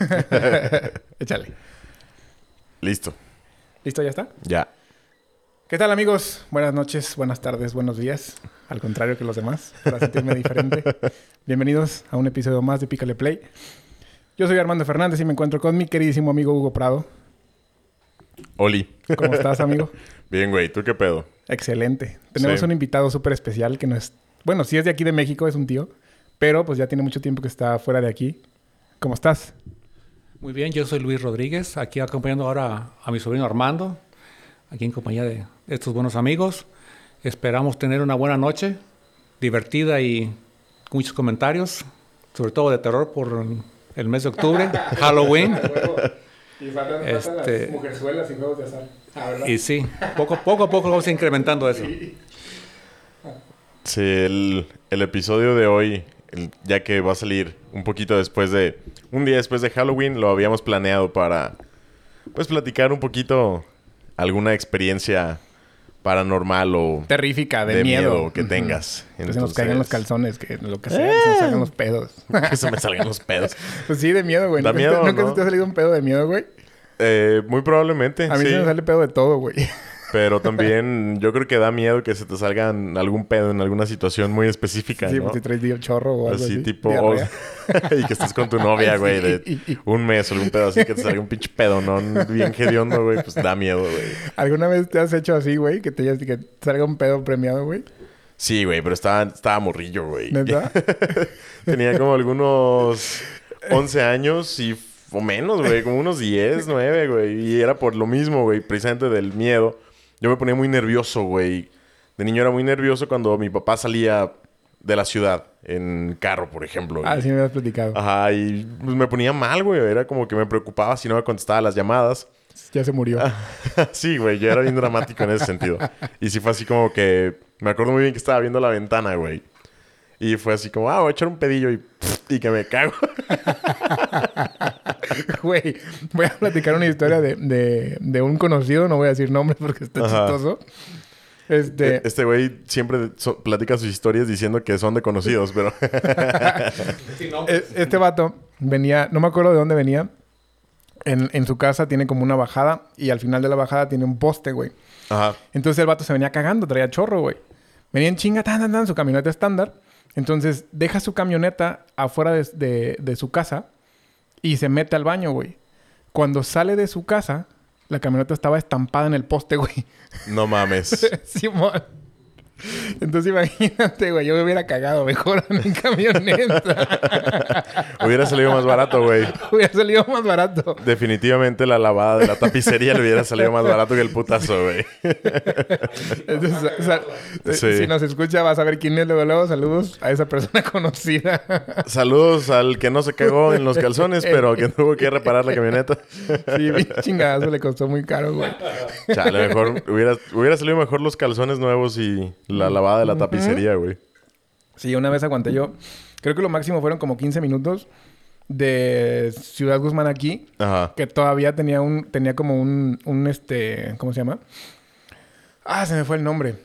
Échale. Listo. ¿Listo? ¿Ya está? Ya. ¿Qué tal amigos? Buenas noches, buenas tardes, buenos días. Al contrario que los demás, para sentirme diferente. Bienvenidos a un episodio más de Pícale Play. Yo soy Armando Fernández y me encuentro con mi queridísimo amigo Hugo Prado. Oli. ¿Cómo estás, amigo? Bien, güey. ¿Tú qué pedo? Excelente. Tenemos Sí. un invitado súper especial que no es... Bueno, sí es de aquí de México, es un tío. Pero pues ya tiene mucho tiempo que está fuera de aquí. ¿Cómo estás? Muy bien, yo soy Luis Rodríguez, aquí acompañando ahora a mi sobrino Armando, aquí en compañía de estos buenos amigos. Esperamos tener una buena noche, divertida y con muchos comentarios, sobre todo de terror por el mes de octubre, Halloween. Y faltan, faltan las Este- mujerzuelas y juegos de azar. Ah, Y sí, poco, poco a poco vamos incrementando eso. Sí, el, el episodio de hoy, el- ya que va a salir un poquito después de... Un día después de Halloween, lo habíamos planeado para... Pues platicar un poquito alguna experiencia paranormal o Terrífica, de, miedo. que tengas. Que se nos caigan los Entonces, calzones, que lo que sea, que se nos salgan los pedos. Que se me salgan los pedos. pues sí, de miedo, güey. Da ¿Nunca, miedo, te, nunca ¿no? se te ha salido un pedo de miedo, güey? Eh, muy probablemente, A mí sí. se me sale pedo de todo, güey. Pero también yo creo que da miedo que se te salgan algún pedo en alguna situación muy específica, Sí, ¿no? pues traes di- chorro o algo así. Así tipo... diarrea. y que estés con tu novia, güey, de un mes o algún pedo así que te salga un pinche pedo, ¿no? Bien hediondo, güey, pues da miedo, güey. ¿Alguna vez te has hecho así, güey? Que te, que te salga un pedo premiado, güey. Sí, güey, pero estaba, estaba morrillo, güey. ¿Neta? Tenía como algunos 11 años y o menos, güey, como unos 10, 9, güey. Y era por lo mismo, güey, precisamente del miedo. Yo me ponía muy nervioso, güey. De niño era muy nervioso cuando mi papá salía de la ciudad en carro, por ejemplo. ah, Y- sí me has platicado. Ajá, y pues, me ponía mal, güey. Era como que me preocupaba si no me contestaba las llamadas. Ya se murió. sí, güey, yo era bien dramático en ese sentido. Y sí fue así como que... Me acuerdo muy bien que estaba viendo la ventana, güey. Y fue así como, ah, voy a echar un pedillo y, y que me cago. Güey, voy a platicar una historia de, de, de un conocido. No voy a decir nombres porque está Ajá. chistoso. Este... Este güey siempre so- platica sus historias diciendo que son de conocidos, pero... E- Este vato venía, no me acuerdo de dónde venía. En, en su casa tiene como una bajada y al final de la bajada tiene un poste, güey. Ajá. Entonces el vato se venía cagando, traía chorro, güey. Venía en chinga, tan, tan, tan, su camioneta estándar. Entonces deja su camioneta afuera de, de- de su casa y se mete al baño, güey. Cuando sale de su casa, la camioneta estaba estampada en el poste, güey. No mames. Simón. Entonces imagínate, güey, yo me hubiera cagado mejor en mi camioneta. Hubiera salido más barato, güey. hubiera salido más barato. Definitivamente la lavada de la tapicería le hubiera salido más barato que el putazo, güey. Entonces, o sea, Sí. Si nos escucha, vas a ver quién es luego, luego. Saludos a esa persona conocida. Saludos al que no se cagó en los calzones, pero que tuvo que reparar la camioneta. Sí, chingadazo le costó muy caro, güey. Chale, mejor hubiera, hubiera salido mejor los calzones nuevos y la lavada de la tapicería, güey. Sí, una vez aguanté yo. Creo que lo máximo fueron como 15 minutos de Ciudad Guzmán aquí. Ajá. Que todavía tenía un... Tenía como un... Un este... ¿Cómo se llama? Ah, se me fue el nombre.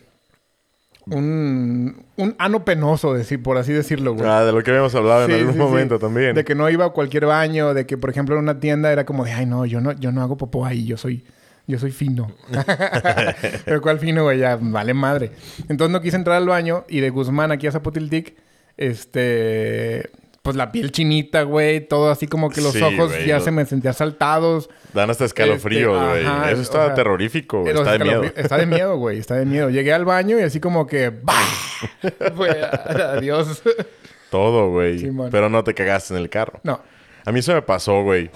Un... Un ano penoso, decir, por así decirlo, güey. Ah, de lo que habíamos hablado Sí, en algún sí, sí. momento también. De que no iba a cualquier baño, de que, por ejemplo, en una tienda era como de, ay, no, yo no, yo no hago popó ahí, yo soy, yo soy fino. Pero cuál fino, güey, ya vale madre. Entonces no quise entrar al baño y de Guzmán aquí a Zapotiltic, este, pues la piel chinita, güey, todo así como que los Sí, ojos ya se me sentían saltados. Dan hasta escalofríos, Este, güey. ajá, Eso o está sea, terrorífico, güey. Los Está de miedo. Está de miedo, güey, está de miedo. Llegué al baño y así como que, ¡bah! Fue, adiós. Todo, güey. Pero no te cagaste en el carro. No, A mí eso me pasó, güey.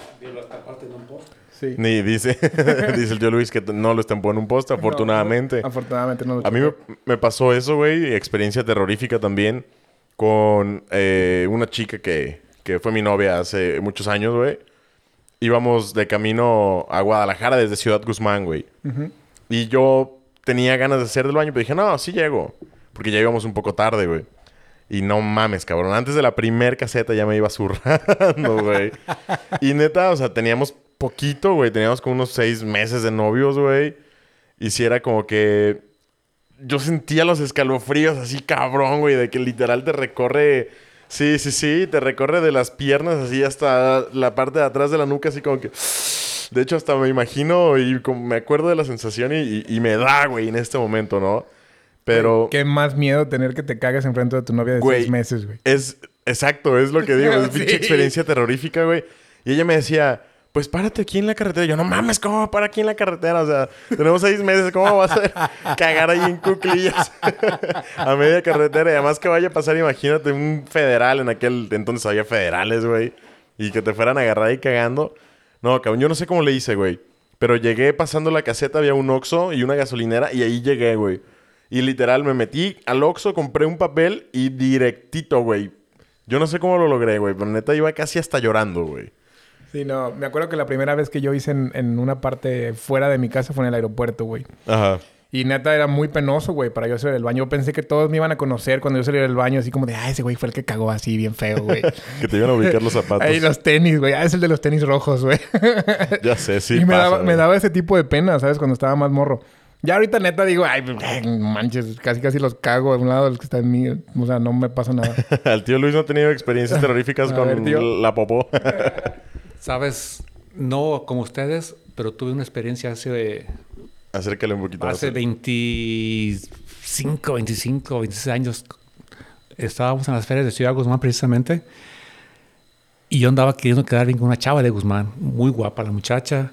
Sí. Ni dice, dice el tío Luis que no lo estampó en un poste, afortunadamente. No, afortunadamente no lo A mí me pasó eso, güey. Experiencia terrorífica también. Con eh, una chica que, que fue mi novia hace muchos años, güey. Íbamos de camino a Guadalajara desde Ciudad Guzmán, güey. Y yo tenía ganas de hacer del baño, pero dije, no, sí llego. Porque ya íbamos un poco tarde, güey. Y no mames, cabrón. Antes de la primer caseta ya me iba zurrando, güey. y neta, o sea, teníamos poquito, güey. Teníamos como unos seis meses de novios, güey. Y si era como que... Yo sentía los escalofríos así cabrón, güey. De que literal te recorre Sí, sí, sí. Te recorre de las piernas así hasta la parte de atrás de la nuca, así como que. De hecho, hasta me imagino y como me acuerdo de la sensación y, y- y me da, güey, en este momento, ¿no? Pero Qué más miedo tener que te cagas enfrente de tu novia de Güey. seis meses, güey. es exacto, es lo que digo. Es Sí. pinche experiencia terrorífica, güey. Y ella me decía, pues párate aquí en la carretera. Yo, no mames, ¿cómo va a parar aquí en la carretera? O sea, tenemos seis meses, ¿cómo vas a cagar ahí en cuclillas a media carretera? Y además que vaya a pasar, imagínate, un federal en aquel entonces había federales, güey. Y que te fueran a agarrar ahí cagando. No, cabrón, yo no sé cómo le hice, güey. Pero llegué pasando la caseta, había un Oxxo y una gasolinera y ahí llegué, güey. Y literal me metí al Oxxo, compré un papel y directito, güey. Yo no sé cómo lo logré, güey, pero neta iba casi hasta llorando, güey. Sí, no. Me acuerdo que la primera vez que yo hice en, en una parte fuera de mi casa fue en el aeropuerto, güey. Ajá. Y neta era muy penoso, güey, para yo salir del baño. Yo pensé que todos me iban a conocer cuando yo salí del baño, así como de, ah, ese güey fue el que cagó así, bien feo, güey. Que te iban a ubicar los zapatos. Ahí los tenis, güey. Ah, es el de los tenis rojos, güey. Ya sé, sí. y me, pasa, daba, me daba ese tipo de pena, ¿sabes? Cuando estaba más morro. Ya ahorita neta digo, ay, ay, manches, casi casi los cago a un lado de los que están en mí. O sea, no me pasa nada. Al tío Luis no ha tenido experiencias terroríficas A con ver, la popó. Sabes, no como ustedes, pero tuve una experiencia hace, Acércale un poquito hace 25, 25, 26 años. Estábamos en las ferias de Ciudad Guzmán precisamente. Y yo andaba queriendo quedar bien con una chava de Guzmán. Muy guapa la muchacha.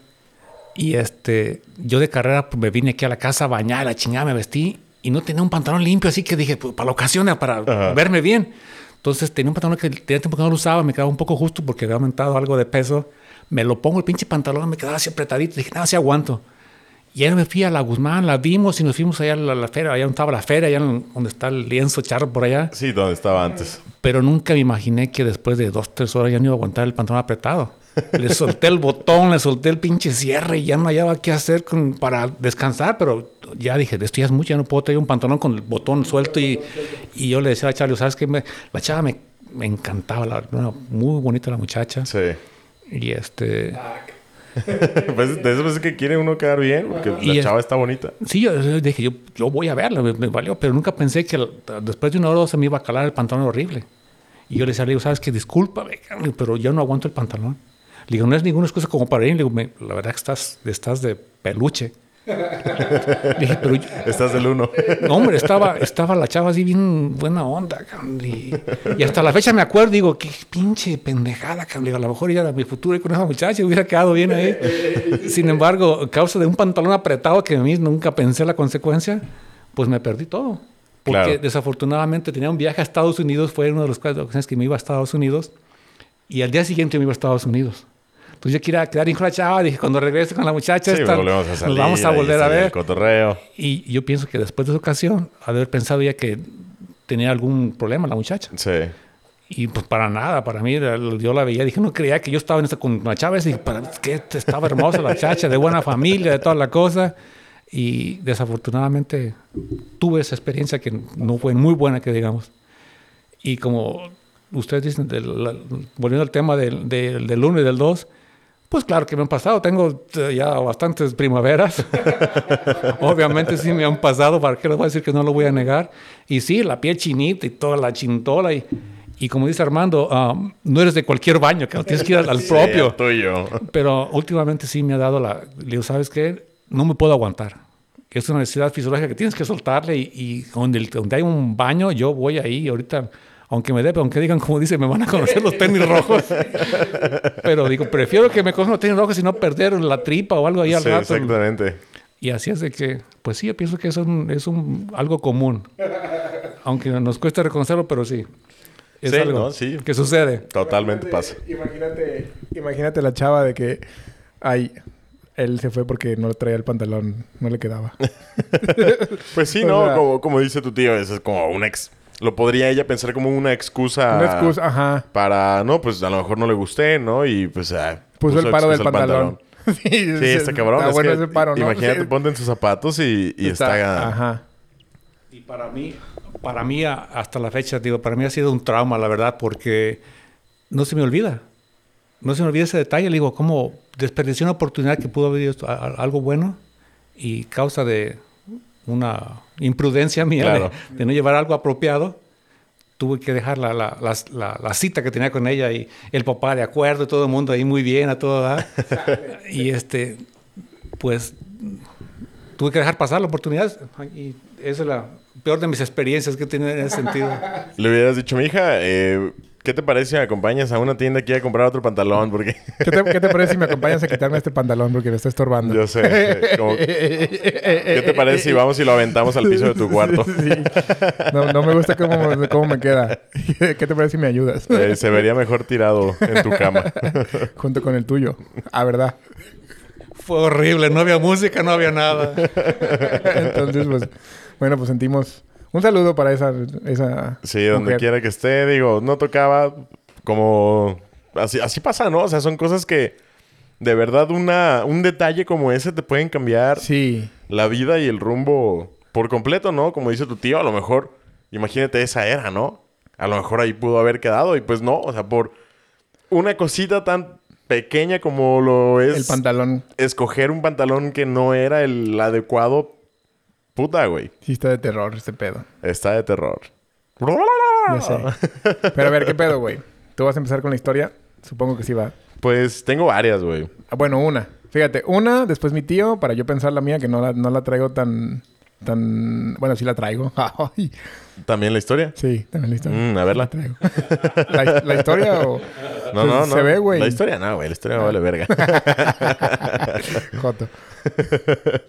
Y este, yo de carrera pues, me vine aquí a la casa a bañar, a la chingada, me vestí. Y no tenía un pantalón limpio, así que dije, pues, para la ocasión, para Ajá. verme bien. Entonces tenía un pantalón que tenía tiempo que no lo usaba, me quedaba un poco justo porque había aumentado algo de peso. Me lo pongo el pinche pantalón, me quedaba así apretadito. Dije, nada, sí aguanto. Y ahí me fui a la Guzmán, la vimos y nos fuimos allá a la, la feria, allá donde estaba la feria, allá donde está el lienzo charro por allá. Sí, donde estaba antes. Pero nunca me imaginé que después de dos, tres horas ya no iba a aguantar el pantalón apretado. Le solté el botón, le solté el pinche cierre y ya no hallaba qué hacer con- para descansar, pero ya dije, esto ya es mucho, ya no puedo tener un pantalón con el botón suelto y, y yo le decía a Charlie, ¿sabes qué? Me- la chava me, me encantaba, la, una- muy bonita la muchacha. Sí. Y este... pues de eso es que quiere uno quedar bien, porque Y la es- chava está bonita. Sí, yo yo dije, yo, yo voy a verla, me, me valió, pero nunca pensé que después de una hora o dos se me iba a calar el pantalón horrible. Y yo le decía, le digo, ¿sabes qué? Discúlpame, pero yo no aguanto el pantalón. Le digo, no es ninguna excusa como para ir. Le digo, "Me- la verdad que estás, estás de peluche. Le dije, pero yo- Estás del uno. no, hombre, estaba, estaba la chava así bien buena onda, cabrón, y, y hasta la fecha me acuerdo, digo, qué pinche pendejada, cabrón. A lo mejor ya mi futuro con esa muchacha hubiera quedado bien ahí. Sin embargo, a causa de un pantalón apretado que a mí nunca pensé la consecuencia, pues me perdí todo. Porque Claro. desafortunadamente tenía un viaje a Estados Unidos, fue una de las ocasiones que me iba a Estados Unidos, y al día siguiente me iba a Estados Unidos. Entonces yo quería quedar bien con la chava, dije, cuando regrese con la muchacha, Sí, esta, volvemos a salir. nos vamos a volver a está el ver. cotorreo. Y yo pienso que después de esa ocasión, haber pensado ya que tenía algún problema la muchacha. Sí. Y pues para nada, para mí, yo la veía, dije, no creía que yo estaba en esa con la chava, y para que estaba hermosa la muchacha, de buena familia, de toda la cosa. Y desafortunadamente tuve esa experiencia que no fue muy buena, que digamos. Y como ustedes dicen, del- la- volviendo al tema del, del, del 1 y del 2, pues claro que me han pasado. Tengo eh, ya bastantes primaveras. Obviamente sí me han pasado. ¿Para qué les voy a decir que no lo voy a negar? Y sí, la piel chinita y toda la chintola. Y, y como dice Armando, no eres de cualquier baño, que tienes que ir al, al Sí, propio. el tuyo. Pero últimamente sí me ha dado la... Le digo, ¿sabes qué? No me puedo aguantar. Es una necesidad fisiológica que tienes que soltarle y, y donde, el- donde hay un baño, yo voy ahí y ahorita, aunque me dé, aunque digan, como dice, me van a conocer los tenis rojos. Pero digo, prefiero que me conozcan los tenis rojos y no perder la tripa o algo ahí al Sí, rato. exactamente. Y así es de que, pues sí, yo pienso que es, un, es un, algo común. Aunque nos cuesta reconocerlo, pero sí. Es Sí, algo ¿no? Sí. que sucede. Totalmente pasa. Imagínate, imagínate la chava de que, ay, él se fue porque no traía el pantalón, no le quedaba. Pues sí, O ¿no? sea- como, como dice tu tío, eso es como una ex... Lo podría ella pensar como una excusa... Una excusa, ajá. Para... No, pues a lo mejor no le gusté, ¿no? Y pues... ah, Puso el paro del pantalón. sí, Sí, está cabrón. Está es bueno que ese paro, ¿no? Imagínate, Sí, ponte en sus zapatos y, y está... Ajá. Y para mí, para mí hasta la fecha, digo, para mí ha sido un trauma, la verdad, porque no se me olvida. No se me olvida ese detalle. Le digo, ¿cómo desperdicié una oportunidad que pudo haber ido a- a- algo bueno y causa de una imprudencia mía de- Claro. de, no llevar algo apropiado? tuve que dejar la, la, la, la- la cita que tenía con ella y el papá de acuerdo y todo el mundo ahí muy bien a todo dar. y este, pues tuve que dejar pasar la oportunidad y esa es la peor de mis experiencias que he tenido en ese sentido. Le hubieras dicho, mi hija, eh, ¿qué te parece si me acompañas a una tienda aquí a comprar otro pantalón? Porque ¿Qué te, qué te parece si me acompañas a quitarme este pantalón porque me está estorbando? yo sé. como- ¿Qué te parece si vamos y lo aventamos al piso de tu cuarto? Sí. No, no me gusta cómo, cómo me queda. ¿Qué te parece si me ayudas? Eh, se vería mejor tirado en tu cama. Junto con el tuyo. Ah, ¿verdad? Fue horrible, no había música, no había nada. Entonces, pues... Bueno, pues sentimos... Un saludo para esa... esa Sí, donde quiera que esté, digo, no tocaba como... Así, así pasa, ¿no? O sea, son cosas que de verdad una, un detalle como ese te pueden cambiar Sí. la vida y el rumbo por completo, ¿no? Como dice tu tío, a lo mejor, imagínate esa era, ¿no? A lo mejor ahí pudo haber quedado y pues no, o sea, por una cosita tan pequeña como lo es El pantalón escoger un pantalón que no era el adecuado, puta, güey, sí está de terror este pedo. está de terror. Ya sé. Pero a ver, ¿qué pedo, güey? ¿Tú vas a empezar con la historia? Supongo que sí va. Pues tengo varias, güey. Ah, bueno, una. Fíjate, una, después mi tío, para yo pensar la mía, que no la, no la traigo tan... tan... Bueno, sí la traigo. ¿También la historia? sí, también la historia. Mm, a verla. La traigo. ¿La, la historia o...? No, no, no. Se ve, güey. La historia no, güey. La historia me vale verga. Joto. Pero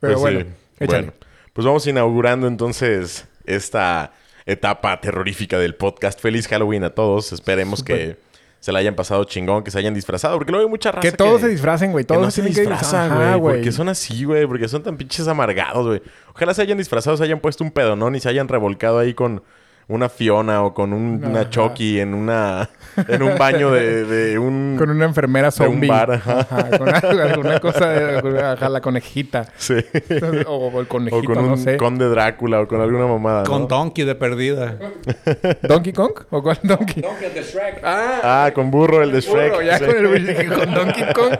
Pues bueno, sí. échale. Bueno, pues vamos inaugurando entonces esta etapa terrorífica del podcast. Feliz Halloween a todos. Esperemos que se la hayan pasado chingón, que se hayan disfrazado. Porque luego hay mucha raza Que todos se disfracen, güey. que Todos no se disfrazan, Ajá, güey. Porque son así, güey. Porque son tan pinches amargados, güey. Ojalá se hayan disfrazado, se hayan puesto un pedonón y se hayan revolcado ahí con una Fiona o con un- una. Chucky en una... En un baño de, de un... Con una enfermera de un zombie. bar, ajá. Ajá, con alguna cosa de... Ajá, la conejita. Sí. O, o el O conejito, con un no sé. conde Drácula o con alguna mamada, ¿no? Con Donkey de perdida. ¿Donkey Kong? ¿O cuál Donkey? Donkey de Shrek. Ah, con burro, el de Shrek. Burro, ya Sí. con, el, con Donkey Kong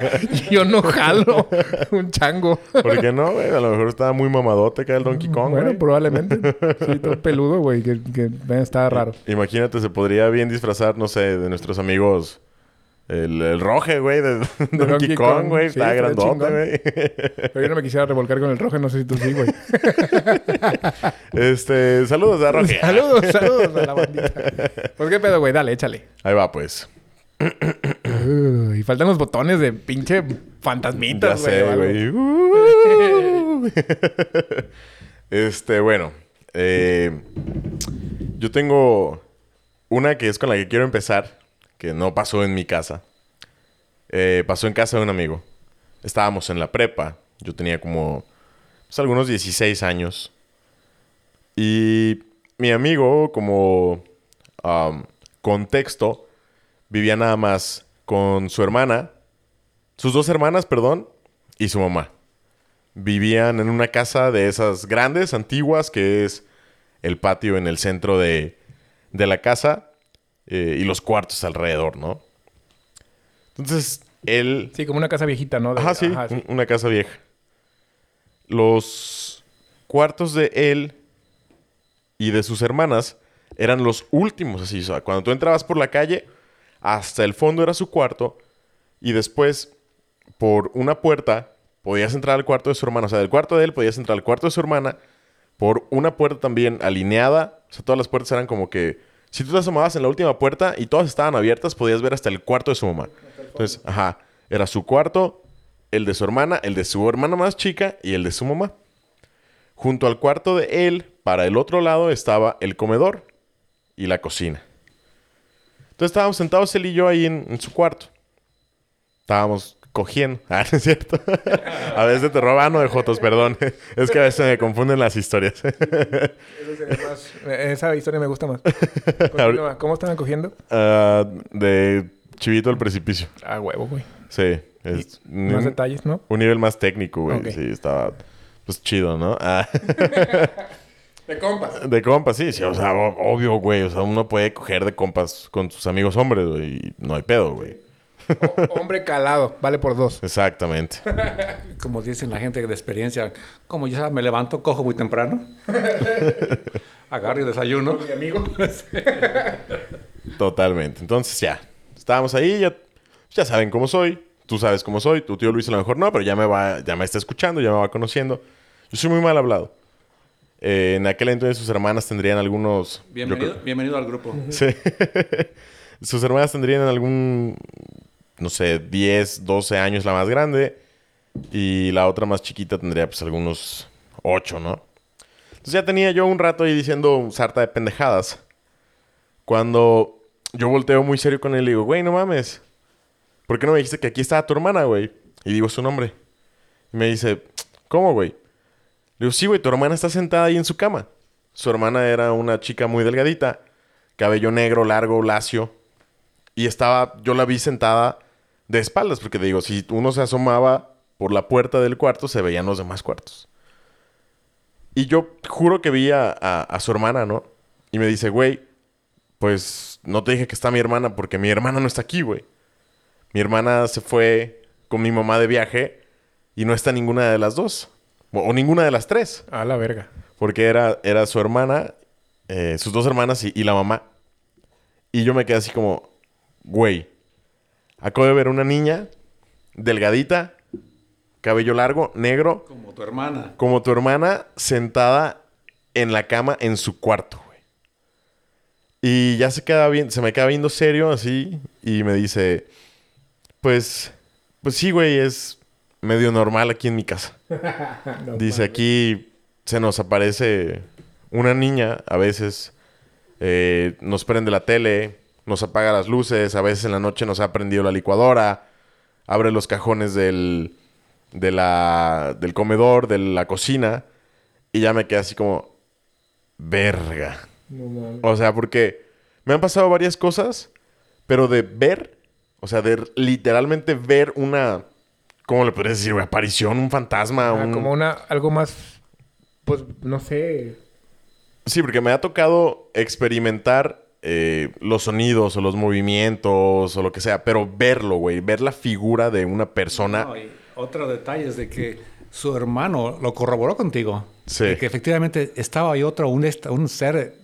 yo no jalo un chango. ¿Por qué no, güey? A lo mejor estaba muy mamadote acá el Donkey Kong, bueno, güey. probablemente. Sí, todo peludo, güey. Que, que está raro. Imagínate, se podría bien disfrazar, no sé, de nuestros amigos... El, el roje, güey, de, Donkey, Donkey Kong, güey. sí, está grandote, güey. Pero yo no me quisiera revolcar con el rojo. No sé si tú sí, güey. este, saludos a Roje. saludos, saludos a la bandita. Pues qué pedo, güey. Dale, échale. Ahí va, pues. Uy, faltan los botones de pinche fantasmitas, güey. Uh. este, bueno. eh, yo tengo una que es con la que quiero empezar, que no pasó en mi casa. Eh, pasó en casa de un amigo. Estábamos en la prepa. Yo tenía como pues, algunos 16 años. Y mi amigo, como contexto, vivía nada más con su hermana, sus dos hermanas, perdón, y su mamá. Vivían en una casa de esas grandes, antiguas, que es el patio en el centro de, de la casa eh, y los cuartos alrededor, ¿no? Entonces, él... Sí, como una casa viejita, ¿no? De- Ajá, sí, un- una casa vieja. Los cuartos de él y de sus hermanas eran los últimos, así. O sea, cuando tú entrabas por la calle, hasta el fondo era su cuarto. Y después, por una puerta, podías entrar al cuarto de su hermana. O sea, del cuarto de él podías entrar al cuarto de su hermana. Por una puerta también alineada. O sea, todas las puertas eran como que... Si tú te asomabas en la última puerta y todas estaban abiertas, podías ver hasta el cuarto de su mamá. Entonces, ajá, era su cuarto, el de su hermana, el de su hermana más chica y el de su mamá. Junto al cuarto de él, para el otro lado, estaba el comedor y la cocina. Entonces estábamos sentados él y yo ahí en, en su cuarto. Estábamos cogiendo. Ah, ¿no es cierto? a veces te roban no de Jotos, perdón. es que a veces me confunden las historias. Eso sería más- Esa historia me gusta más. Continúa. ¿Cómo están acogiendo? Ah, de Chivito al precipicio. Ah, huevo, güey. Sí. Es Más un, detalles, ¿no? un nivel más técnico, güey. Sí, estaba pues chido, ¿no? Ah. De compas. De compas, sí, sí, o sea, obvio, güey. O sea, uno puede coger de compas con sus amigos hombres, güey. Y no hay pedo, güey. Hombre calado. Vale por dos. Exactamente. Como dicen la gente de experiencia, como yo me levanto, cojo muy temprano. agarre el desayuno. Mi amigo. Totalmente. Entonces ya, estábamos ahí, ya, ya saben cómo soy, tú sabes cómo soy, tu tío Luis a lo mejor no, pero ya me va, ya me está escuchando, ya me va conociendo. Yo soy muy mal hablado. Eh, en aquel entonces sus hermanas tendrían algunos... Bienvenido, creo- bienvenido al grupo. Sí. sus hermanas tendrían algún, no sé, 10, 12 años la más grande. Y la otra más chiquita tendría pues algunos 8, ¿no? Entonces ya tenía yo un rato ahí diciendo sarta de pendejadas. Cuando yo volteo muy serio con él y digo, güey, no mames. ¿Por qué no me dijiste que aquí estaba tu hermana, güey? Y digo su nombre. Y me dice, ¿cómo, güey? Le digo, sí, güey, tu hermana está sentada ahí en su cama. Su hermana era una chica muy delgadita, cabello negro, largo, lacio. Y estaba, yo la vi sentada de espaldas, porque digo, si uno se asomaba por la puerta del cuarto, se veían los demás cuartos. Y yo juro que vi a, a- a su hermana, ¿no? Y me dice, güey, pues no te dije que está mi hermana, porque mi hermana no está aquí, güey. Mi hermana se fue con mi mamá de viaje y no está ninguna de las dos. O, o ninguna de las tres. A la verga. Porque era, era su hermana, eh, sus dos hermanas y, y la mamá. Y yo me quedé así como, güey, acabo de ver una niña delgadita, cabello largo, negro, Como tu hermana. como tu hermana, sentada en la cama en su cuarto, güey. Y ya se queda bien, se me queda viendo serio así y me dice, pues, pues sí, güey, es medio normal aquí en mi casa. No Dice aquí se nos aparece una niña, a veces eh, nos prende la tele, nos apaga las luces, a veces en la noche nos ha prendido la licuadora, abre los cajones del, de la, del comedor, de la cocina, y ya me quedé así como, verga. No. O sea, porque me han pasado varias cosas, pero de ver, o sea, de literalmente ver una, ¿cómo le podrías decir? güey? Aparición, un fantasma, Ah, un... Como una, algo más, pues, no sé. Sí, porque me ha tocado experimentar eh, los sonidos o los movimientos o lo que sea, pero verlo, güey, ver la figura de una persona. No, y otro detalle es de que su hermano lo corroboró contigo. Sí. De que efectivamente estaba ahí otro, un, ser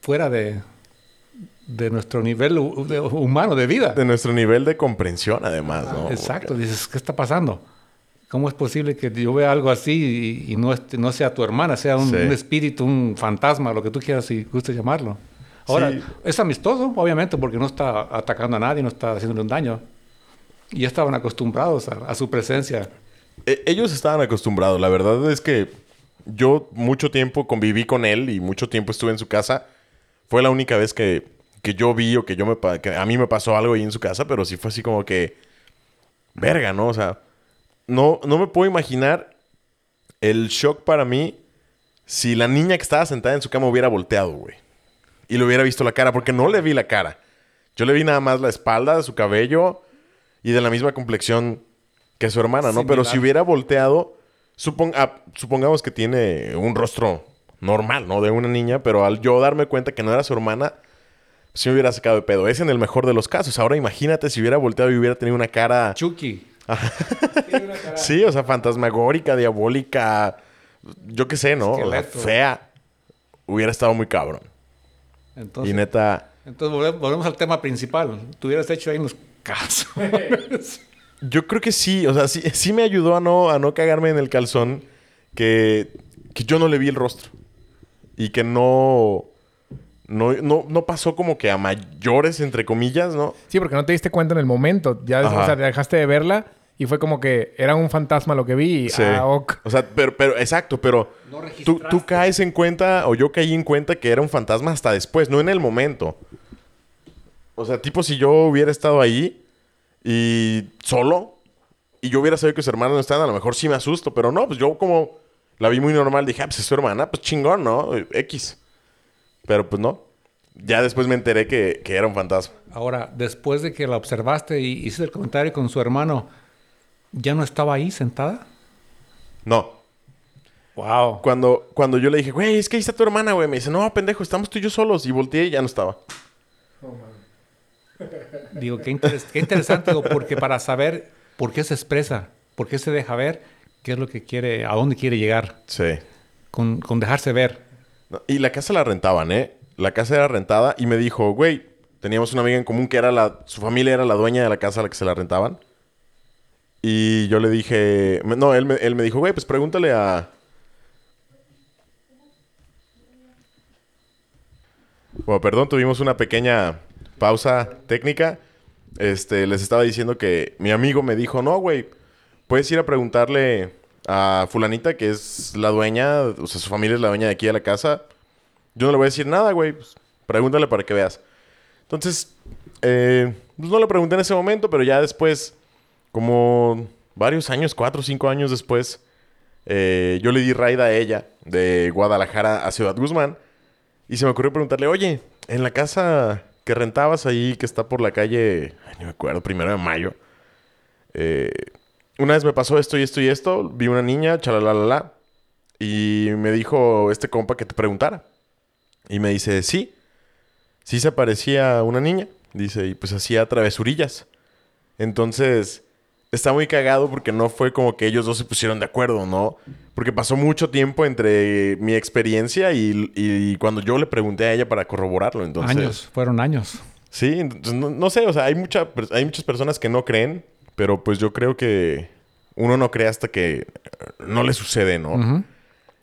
fuera de, de nuestro nivel de- humano de vida. De nuestro nivel de comprensión, además, ¿no? Exacto. Dices, ¿qué está pasando? ¿Cómo es posible que yo vea algo así y, y no, sea tu hermana, sea un, Sí. un espíritu, un fantasma, lo que tú quieras y gustes llamarlo? Ahora, Sí. es amistoso, obviamente, porque no está atacando a nadie, no está haciéndole un daño. Y ya estaban acostumbrados a, a su presencia. E- ellos estaban acostumbrados. La verdad es que yo mucho tiempo conviví con él y mucho tiempo estuve en su casa. Fue la única vez que, que yo vi o que, yo me, que a mí me pasó algo ahí en su casa, pero sí fue así como que... Verga, ¿no? O sea, no, no me puedo imaginar el shock para mí si la niña que estaba sentada en su cama hubiera volteado, güey. Y le hubiera visto la cara, porque no le vi la cara. Yo le vi nada más la espalda, su cabello y de la misma complexión que su hermana, ¿no? Pero si hubiera volteado, supon- ah, supongamos que tiene un rostro normal, ¿no? De una niña, pero al yo darme cuenta que no era su hermana, sí me hubiera sacado de pedo. Es en el mejor de los casos. Ahora imagínate si hubiera volteado y hubiera tenido una cara... Chucky. Sí, o sea, fantasmagórica, diabólica, yo qué sé, ¿no? O sea, Esqueleto. fea. Hubiera estado muy cabrón. Entonces, y neta, entonces volve- volvemos al tema principal. Tú hubieras hecho ahí unos casos. yo creo que sí, o sea, sí, sí me ayudó a no, a no cagarme en el calzón que, que yo no le vi el rostro. Y que no, no, no, no pasó como que a mayores, entre comillas, ¿no? Sí, porque no te diste cuenta en el momento. Ya, o sea, dejaste de verla y fue como que era un fantasma lo que vi. Sí. ah, ok. O sea, pero, pero, exacto, pero No tú, tú caes en cuenta, o yo caí en cuenta que era un fantasma hasta después, no en el momento. O sea, tipo, si yo hubiera estado ahí y solo, y yo hubiera sabido que sus hermanos no estaban, a lo mejor sí me asusto, pero no, pues yo como la vi muy normal, dije, ah, pues es su hermana, pues chingón, ¿no? X. Pero pues no. Ya después me enteré que, que era un fantasma. Ahora, después de que la observaste y hiciste el comentario con su hermano, ¿ya no estaba ahí sentada? No. Wow. Cuando, cuando yo le dije, güey, es que ahí está tu hermana, güey, me dice, no, pendejo, estamos tú y yo solos. Y volteé y ya no estaba. Digo, qué, interes- qué interesante, digo, porque para saber por qué se expresa, por qué se deja ver, qué es lo que quiere, a dónde quiere llegar, Sí. con, con dejarse ver. No, Y la casa la rentaban, ¿eh? La casa era rentada y me dijo, güey, teníamos una amiga en común que era la... Su familia era la dueña de la casa a la que se la rentaban. Y yo le dije... No, él me, él me dijo, güey, pues pregúntale a... Bueno, perdón, tuvimos una pequeña pausa técnica. Este, les estaba diciendo que mi amigo me dijo, no, güey, puedes ir a preguntarle a fulanita que es la dueña, o sea, su familia es la dueña de aquí de la casa. Yo no le voy a decir nada, güey. pues, pregúntale para que veas. Entonces, eh, pues no le pregunté en ese momento, pero ya después, como varios años, cuatro o cinco años después, eh, yo le di raid a ella de Guadalajara a Ciudad Guzmán. Y se me ocurrió preguntarle, oye, en la casa que rentabas ahí, que está por la calle, ay, no me acuerdo, primero de mayo. eh, una vez me pasó esto y esto y esto, vi una niña, chalalalala, y me dijo este compa que te preguntara. Y me dice, sí, sí se parecía a una niña. Dice, y pues hacía travesurillas. Entonces, está muy cagado porque no fue como que ellos dos se pusieron de acuerdo, ¿no? Porque pasó mucho tiempo entre mi experiencia y, y cuando yo le pregunté a ella para corroborarlo. Entonces, Años, fueron años. Sí, entonces, no, no sé, o sea, hay, mucha, hay muchas personas que no creen, pero pues yo creo que uno no cree hasta que eh, no le sucede, ¿no?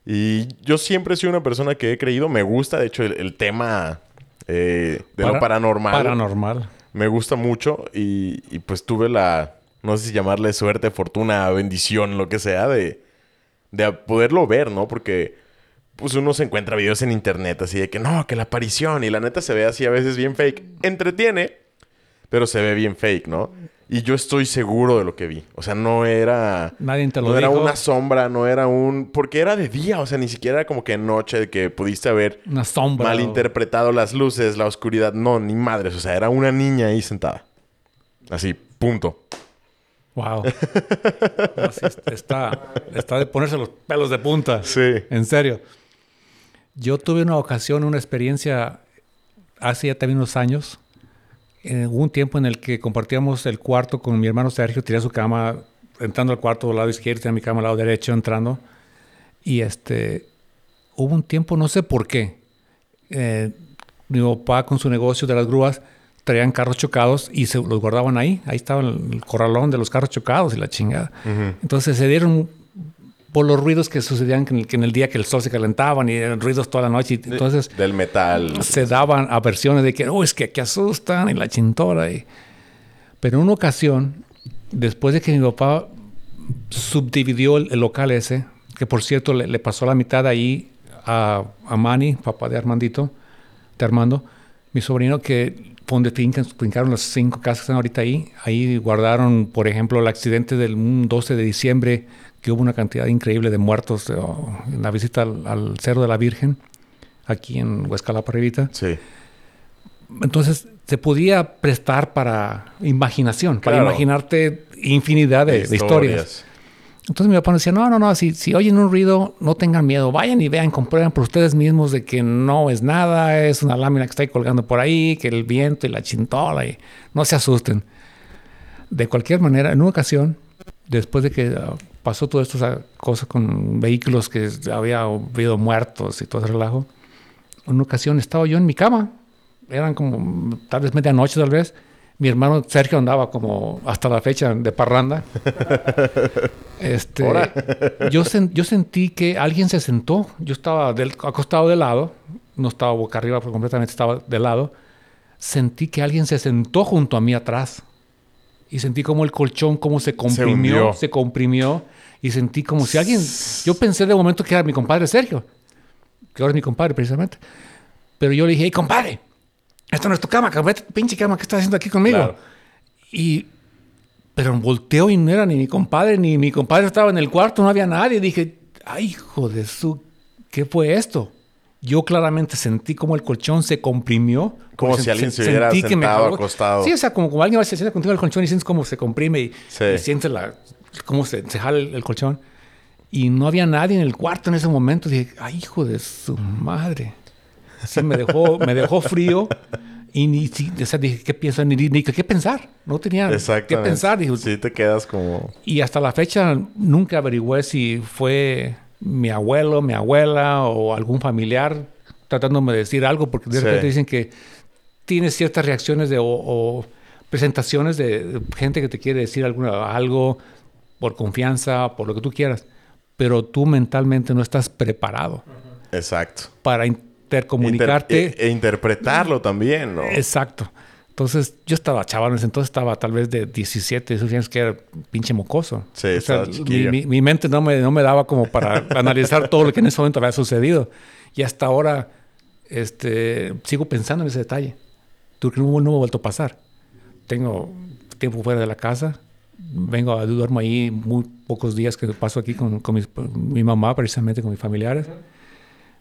Y yo siempre he sido una persona que he creído, me gusta, de hecho, el, el tema eh, de lo Para- paranormal Paranormal. me gusta mucho y, y, pues tuve la, no sé si llamarle suerte, fortuna, bendición, lo que sea, de, de poderlo ver, ¿no? Porque pues uno se encuentra videos en internet así de que no, que la aparición y la neta se ve así a veces bien fake. Entretiene, pero se ve bien fake, ¿no? Y yo estoy seguro de lo que vi. O sea, no era... Nadie te lo no era una sombra, no era un... Porque era de día, o sea, ni siquiera era como que noche de que pudiste haber Una sombra. malinterpretado las luces, la oscuridad. No, ni madres. O sea, era una niña ahí sentada. Así, punto. Wow. Está, está de ponerse los pelos de punta. Sí. En serio. Yo tuve una ocasión, una experiencia hace ya también unos años. Hubo un tiempo en el que compartíamos el cuarto con mi hermano Sergio, tenía su cama entrando al cuarto del lado izquierdo, tenía mi cama al lado derecho entrando. Y este, hubo un tiempo, no sé por qué, eh, mi papá con su negocio de las grúas traían carros chocados y se los guardaban ahí. Ahí estaba el, corralón de los carros chocados y la chingada. Entonces se dieron por los ruidos que sucedían que en, el, que en el día que el sol se calentaban y eran ruidos toda la noche. Y entonces Del metal. se daban aversiones de que, oh, es que aquí asustan y la chintora. Y... Pero en una ocasión, después de que mi papá subdividió el, el local ese, que por cierto le, le pasó la mitad ahí a, a Manny, papá de Armandito, de Armando, mi sobrino, que fue donde fincan- fincaron las cinco casas que están ahorita ahí. Ahí guardaron, por ejemplo, el accidente del un 12 de diciembre, que hubo una cantidad increíble de muertos eh, en la visita al, al Cerro de la Virgen, aquí en Huescalapa Rivita. Sí. Entonces, se podía prestar para imaginación, para imaginarte infinidad de, de historias. Entonces mi papá nos decía, no, no, no, si, si oyen un ruido, no tengan miedo, vayan y vean, comprueben por ustedes mismos de que no es nada, es una lámina que está ahí colgando por ahí, que el viento y la chintola, y no se asusten. De cualquier manera, en una ocasión, después de que ah, pasó toda esta cosa con vehículos que había habido muertos y todo ese relajo, en una ocasión estaba yo en mi cama, eran como tal vez medianoche tal vez, mi hermano Sergio andaba como hasta la fecha de parranda. Este, yo, sen- yo sentí que alguien se sentó. Yo estaba del- acostado de lado, no estaba boca arriba, pero completamente estaba de lado. Sentí que alguien se sentó junto a mí atrás. Y sentí como el colchón, como se comprimió, hundió. se, comprimió. Y sentí como si alguien... Yo pensé de momento que era mi compadre Sergio, que ahora es mi compadre precisamente. Pero yo le dije, hey, compadre, esto no es tu cama, vete a pinche cama, ¿qué estás haciendo aquí conmigo? Claro. Y, pero volteo y no era ni mi compadre, ni mi compadre estaba en el cuarto, no había nadie. Dije, ay, hijo de su, ¿qué fue esto? Yo claramente sentí como el colchón se comprimió. Como si alguien se sentí hubiera que me sentado, jaló. acostado. Sí, o sea, como, como alguien se sienta contigo el colchón y sientes cómo se comprime y, Sí. y sientes la, cómo se, se jala el, el colchón. Y no había nadie en el cuarto en ese momento. Dije, ay, hijo de su madre. Sí, me dejó, me dejó frío. Y ni, o sea, dije, ¿qué pienso? Ni, ni, qué pensar. No tenía qué pensar. Dije, sí, te quedas como... y hasta la fecha nunca averigüé si fue mi abuelo, mi abuela o algún familiar. tratándome de decir algo, porque de Sí. repente dicen que tienes ciertas reacciones de, o, o presentaciones de gente que te quiere decir alguna, algo por confianza, por lo que tú quieras, pero tú mentalmente no estás preparado Exacto. para intercomunicarte. Inter- e, e interpretarlo también, ¿no? Exacto. Entonces, yo estaba chaval, entonces estaba tal vez de 17, 18 años, que era pinche mocoso. Sí, O sea, mi, mi- mi mente no me, no me daba como para analizar todo lo que en ese momento había sucedido. Y hasta ahora este, sigo pensando en ese detalle. Tú que no, no me ha vuelto a pasar. Tengo tiempo fuera de la casa. Vengo a duermo ahí muy pocos días que paso aquí con, con mis- mi mamá, precisamente con mis familiares.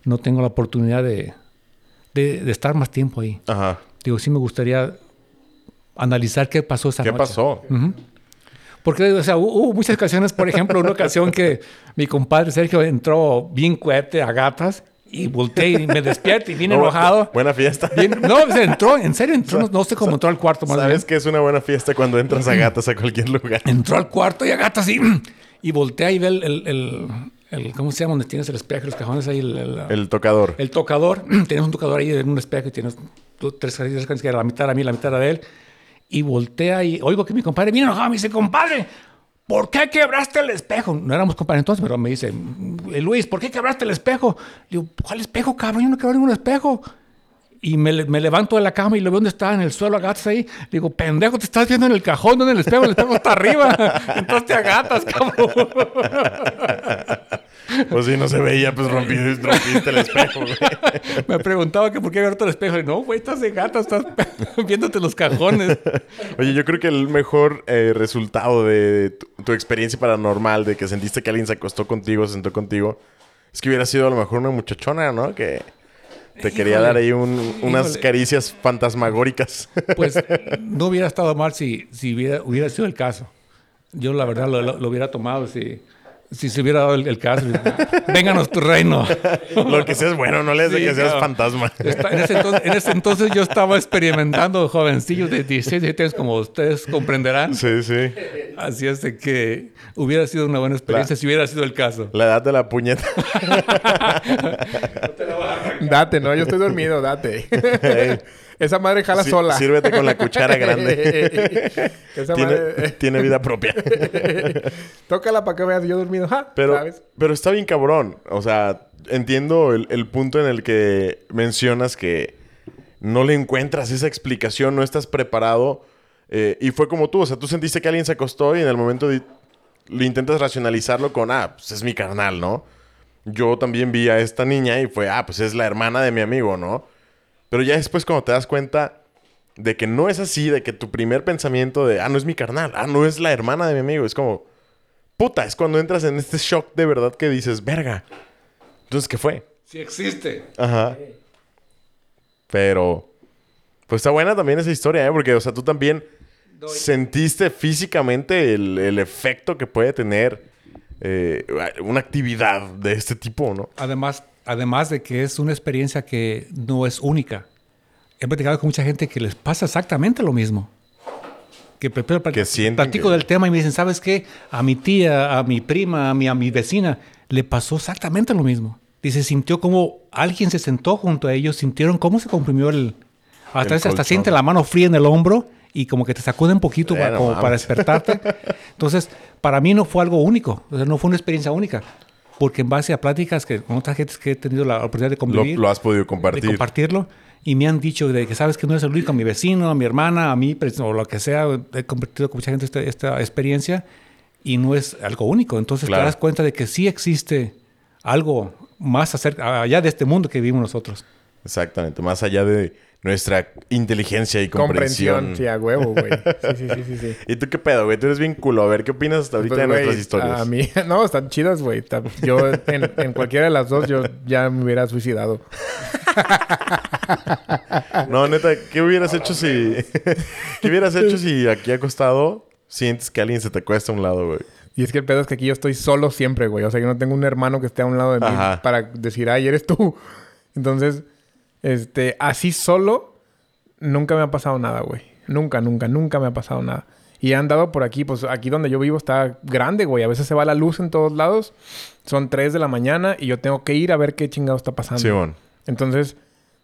No tengo la oportunidad de, de- de estar más tiempo ahí. Ajá. Digo, sí me gustaría analizar qué pasó esa ¿Qué noche. pasó? Ujú. Porque, o sea, hu- hubo muchas ocasiones, por ejemplo, una ocasión que mi compadre Sergio entró bien cohete a gatas y volteé y me despierto y Oh, enojado. Buena fiesta. Bien- no, se entró, en serio, entró, no, no sé cómo entró al cuarto más ¿Sabes bien. que es una buena fiesta cuando entras a gatas a cualquier lugar? Entró al cuarto y a gatas y, y voltea y ve el, el, el- el- ¿cómo se llama? Donde tienes el espejo, los cajones ahí, el, el- El tocador. el tocador. tienes un tocador ahí en un espejo y tienes tres tres canciones que era la mitad a mí, la mitad a él. Y voltea y oigo que mi compadre viene enojado. Me dice, compadre, ¿por qué quebraste el espejo? No éramos compadres entonces, pero me dice, "Eh, Luis, ¿por qué quebraste el espejo? Le digo, ¿cuál espejo, cabrón? Yo no quebré ningún espejo. Y me, le- me levanto de la cama y lo veo donde está, en el suelo, agatas ahí. Digo, pendejo, te estás viendo en el cajón, donde el espejo, el espejo está arriba. Entonces te agatas, cabrón. Pues si no se veía, pues rompiste, rompiste el espejo, güey. Me preguntaba que por qué abierto el espejo. Y no, güey, estás de gata, estás viéndote los cajones. Oye, yo creo que el mejor eh, resultado de tu, tu experiencia paranormal, de que sentiste que alguien se acostó contigo, se sentó contigo, es que hubiera sido a lo mejor una muchachona, ¿no? Que te quería dar ahí un- unas Híjole. caricias fantasmagóricas. Pues no hubiera estado mal si, si hubiera, hubiera sido el caso. Yo la verdad lo, lo- lo hubiera tomado si, si se hubiera dado el, el caso. Vénganos tu reino. lo que seas bueno, no le Sí, que seas claro. fantasma. Está- en, ese entonces, en ese entonces yo estaba experimentando jovencillo de 16, 17 años, como ustedes comprenderán. Sí, sí. Así es de que hubiera sido una buena experiencia La- si hubiera sido el caso. La edad de la puñeta. Date, no, yo estoy dormido, date. Esa madre jala Sí, sola. Sírvete con la cuchara grande. Esa tiene, madre. tiene vida propia. Tócala para que veas yo dormido. Ja, Pero, ¿sabes? pero está bien cabrón. O sea, entiendo el, el punto en el que mencionas que no le encuentras esa explicación, no estás preparado. eh, y fue como tú, o sea, tú sentiste que alguien se acostó y en el momento di- lo intentas racionalizarlo con, ah, pues es mi carnal, ¿no? Yo también vi a esta niña y fue, ah, pues es la hermana de mi amigo, ¿no? Pero ya después cuando te das cuenta de que no es así, de que tu primer pensamiento de, ah, no es mi carnal, ah, no es la hermana de mi amigo, es como, puta, es cuando entras en este shock de verdad que dices, verga. Entonces, ¿qué fue? Sí existe. Ajá. Pero, pues está buena también esa historia, ¿eh? Porque, o sea, tú también sentiste físicamente el, el efecto que puede tener eh, una actividad de este tipo, ¿no? Además, además de que es una experiencia que no es única. He platicado con mucha gente que les pasa exactamente lo mismo. Que, pre- Que sienten platico que- del tema y me dicen, ¿sabes qué? A mi tía, a mi prima, a mi, a mi vecina, le pasó exactamente lo mismo. Dice, sintió como alguien se sentó junto a ellos, sintieron cómo se comprimió el... Hasta, El veces hasta siente la mano fría en el hombro y como que te sacude un poquito para, como para despertarte. Entonces, para mí no fue algo único, o sea, no fue una experiencia única. Porque en base a pláticas que con otras gentes que he tenido la oportunidad de convivir, lo has podido de compartir. compartirlo, y me han dicho de que sabes que no es el único, a mi vecino, a mi hermana, a mí, pues, o lo que sea, he compartido con mucha gente esta, esta experiencia y no es algo único. Entonces Claro. te das cuenta de que sí existe algo más acerca, allá de este mundo que vivimos nosotros. Exactamente. Más allá de nuestra inteligencia y comprensión. Comprensión, sí, a huevo, güey. Sí, sí, sí, sí. sí. ¿Y tú qué pedo, güey? Tú eres bien culo. A ver, ¿qué opinas hasta ahorita Pues, de nuestras historias? A mí, no, están chidas, güey. Yo, en, en cualquiera de las dos, yo ya me hubiera suicidado. No, neta, ¿qué hubieras hecho si... ¿Qué hubieras hecho si aquí acostado sientes que alguien se te cuesta a un lado, güey? Y es que el pedo es que aquí yo estoy solo siempre, güey. O sea, yo no tengo un hermano que esté a un lado de mí Ajá. para decir, ay, eres tú. Entonces, este, así solo, nunca me ha pasado nada, güey. Nunca, nunca, nunca me ha pasado nada. Y he andado por aquí, pues aquí donde yo vivo está grande, güey. A veces se va la luz en todos lados. Son 3 de la mañana y yo tengo que ir a ver qué chingado está pasando. Simón. Entonces,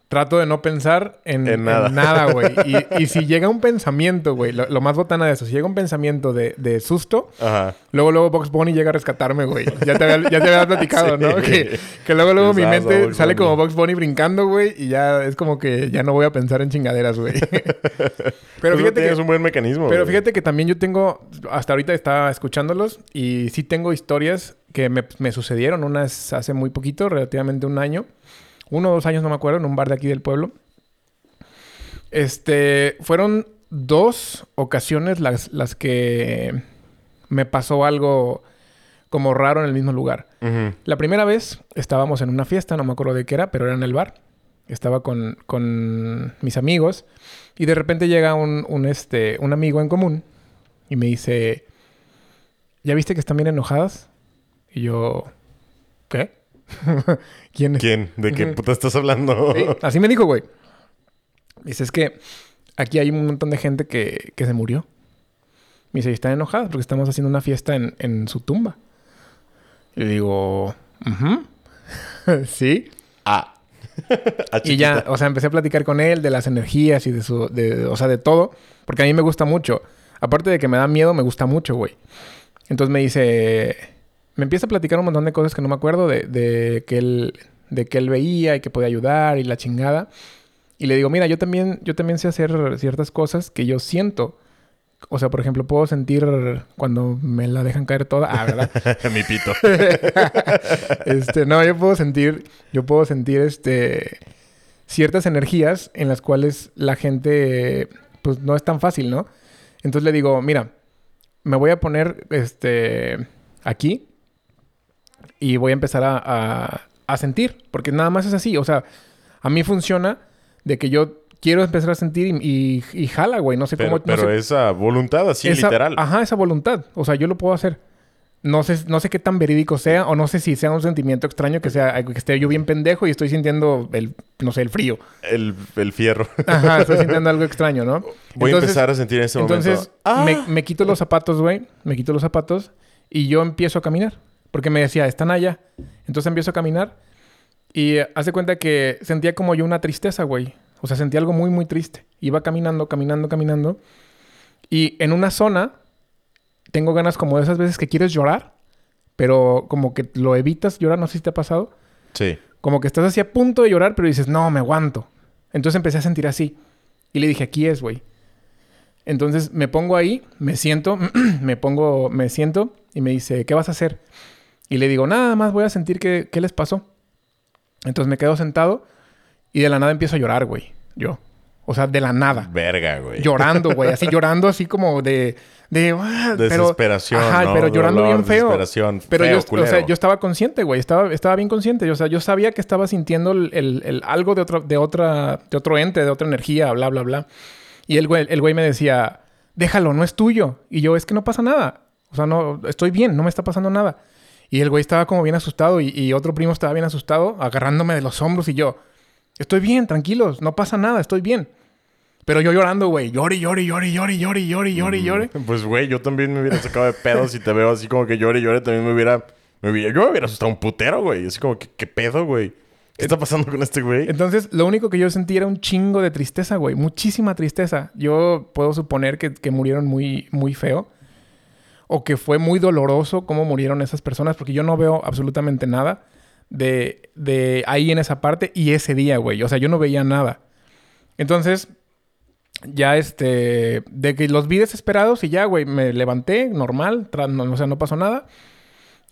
trato de no pensar en, nada. güey. Y, y si llega un pensamiento, güey, lo, lo más botana de eso, si llega un pensamiento de, de susto, Ajá. luego, luego Box Bunny llega a rescatarme, güey. Ya te había, ya te había platicado, Sí. ¿no? Que, que luego, luego mi mente sale como Box Bunny brincando, güey, y ya es como que ya no voy a pensar en chingaderas, güey. Pero Tú fíjate que... un buen mecanismo. Pero fíjate que también yo tengo, hasta ahorita estaba escuchándolos y sí tengo historias que me, me sucedieron unas hace muy poquito, relativamente un año, uno o dos años, no me acuerdo, en un bar de aquí del pueblo. Este, fueron dos ocasiones las, las que me pasó algo como raro en el mismo lugar. La primera vez estábamos en una fiesta, no me acuerdo de qué era, pero era en el bar. Estaba con, con mis amigos y de repente llega un, un, este, un amigo en común y me dice, ¿ya viste que están bien enojadas? Y yo, ¿qué? ¿Quién? ¿Quién? ¿De qué puta estás hablando? Sí, así me dijo, güey. Dice, es que aquí hay un montón de gente que, que se murió. Me dice, y están enojadas porque estamos haciendo una fiesta en, en su tumba. Y le digo, "Ujú". sí. Ah. Ah, Y ya, o sea, empecé a platicar con él de las energías y de su, de, o sea, de todo, porque a mí me gusta mucho. Aparte de que me da miedo, me gusta mucho, güey. Entonces me dice, me empieza a platicar un montón de cosas que no me acuerdo de, de que él, de que él veía y que podía ayudar y la chingada. Y le digo, mira, yo también, yo también sé hacer ciertas cosas que yo siento. O sea, por ejemplo, puedo sentir cuando me la dejan caer toda. Ah, ¿verdad? Mi pito. este, no, yo puedo sentir, yo puedo sentir este ciertas energías en las cuales la gente pues no es tan fácil, ¿no? Entonces le digo, mira, me voy a poner este aquí y voy a empezar a, a- a sentir, porque nada más es así, o sea, a mí funciona de que yo quiero empezar a sentir y, y, y jala, güey, no sé Pero, cómo... no pero sé- esa voluntad así, esa- literal. Ajá, esa voluntad. O sea, yo lo puedo hacer. No sé, no sé qué tan verídico sea, o no sé si sea un sentimiento extraño que sea que esté yo bien pendejo y estoy sintiendo el, no sé, el frío. El, el fierro. Ajá, estoy sintiendo algo extraño, ¿no? Voy a Entonces- empezar a sentir en Entonces, momento. me, me quito los zapatos, güey. Me quito los zapatos y yo empiezo a caminar. Porque me decía, están allá. Entonces empiezo a caminar y eh, hace cuenta que sentía como yo una tristeza, güey. O sea, sentía algo muy, muy triste. Iba caminando, caminando, caminando. Y en una zona tengo ganas como de esas veces que quieres llorar, pero como que lo evitas llorar. No sé si te ha pasado. Sí. Como que estás así a punto de llorar, pero dices, no, me aguanto. Entonces empecé a sentir así. Y le dije, aquí es, güey. Entonces me pongo ahí, me siento, me pongo, me siento y me dice, ¿qué vas a hacer? Y le digo, nada más voy a sentir qué, qué les pasó. Entonces me quedo sentado y de la nada empiezo a llorar, güey. Yo. O sea, de la nada. Verga, güey. Llorando, güey. Así llorando, así como de... de ah, pero- Desesperación, Ajá, ¿no? pero llorando Dolor, bien feo. desesperación. Pero Feo, yo, o sea, culero. yo estaba consciente, güey. Estaba, estaba bien consciente. O sea, yo sabía que estaba sintiendo el, el- el algo de, otra, de, otra, de otro ente, de otra energía, bla, bla, bla. Y el güey, el güey me decía, déjalo, no es tuyo. Y yo, es que no pasa nada. O sea, no, estoy bien, no me está pasando nada. Y el güey estaba como bien asustado y, y otro primo estaba bien asustado, agarrándome de los hombros y yo, estoy bien, tranquilos, no pasa nada, estoy bien. Pero yo llorando, güey, llore, llore, llore, llore, llore, llore, llore, llore. Pues, güey, yo también me hubiera sacado de pedo si te veo así como que llore llore. También me hubiera, me hubiera... Yo me hubiera asustado un putero, güey. Así como que, ¿qué pedo, güey? ¿Qué está pasando con este güey? Entonces, lo único que yo sentí era un chingo de tristeza, güey. Muchísima tristeza. Yo puedo suponer que, que murieron muy, muy feo. O que fue muy doloroso cómo murieron esas personas. Porque yo no veo absolutamente nada de, de ahí en esa parte y ese día, güey. O sea, yo no veía nada. Entonces, ya este... De que los vi desesperados y ya, güey, me levanté normal. no- o sea, no pasó nada.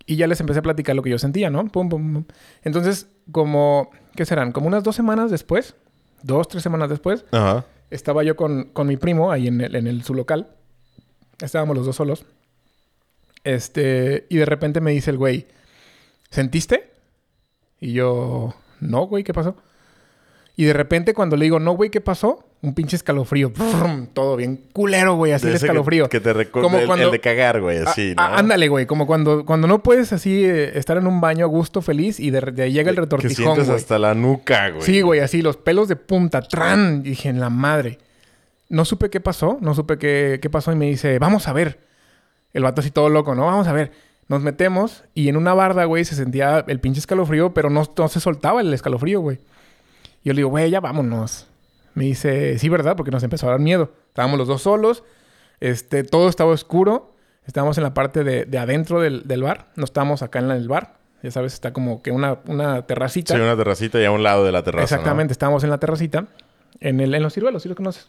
Y ya les empecé a platicar lo que yo sentía, ¿no? Pum, pum, pum. Entonces, como, ¿qué serán? Como unas dos semanas después, dos, tres semanas después, Ajá. estaba yo con, con mi primo ahí en, el, en el, su local. Estábamos los dos solos. Este, y de repente me dice el güey, ¿sentiste? Y yo, no, güey, ¿qué pasó? Y de repente cuando le digo, no, güey, ¿qué pasó? Un pinche escalofrío. Brum, todo bien culero, güey, así De el que- escalofrío. Que, te recuerda Como el, cuando- el de cagar, güey, así, ¿no? Ah, ah, ándale, güey. Como cuando, cuando no puedes así eh, estar en un baño a gusto, feliz, y de, de ahí llega el Que retortijón, sientes güey. hasta la nuca, güey. Sí, güey, así, los pelos de punta, tran. Y dije, en la madre. No supe qué pasó, no supe qué, qué pasó. Y me dice, vamos a ver. El vato así todo loco, ¿no? Vamos a ver. Nos metemos y en una barda, güey, se sentía el pinche escalofrío, pero no, no se soltaba el escalofrío, güey. Y yo le digo, güey, ya vámonos. Me dice, sí, ¿verdad? Porque nos empezó a dar miedo. Estábamos los dos solos. Este, todo estaba oscuro. Estábamos en la parte de, de adentro del, del bar. No estábamos acá en la- el bar. Ya sabes, está como que una, una terracita. Sí, una terracita y a un lado de la terraza. ¿no? Exactamente, estábamos en la terracita. En, el, en los ciruelos, ¿sí lo conoces?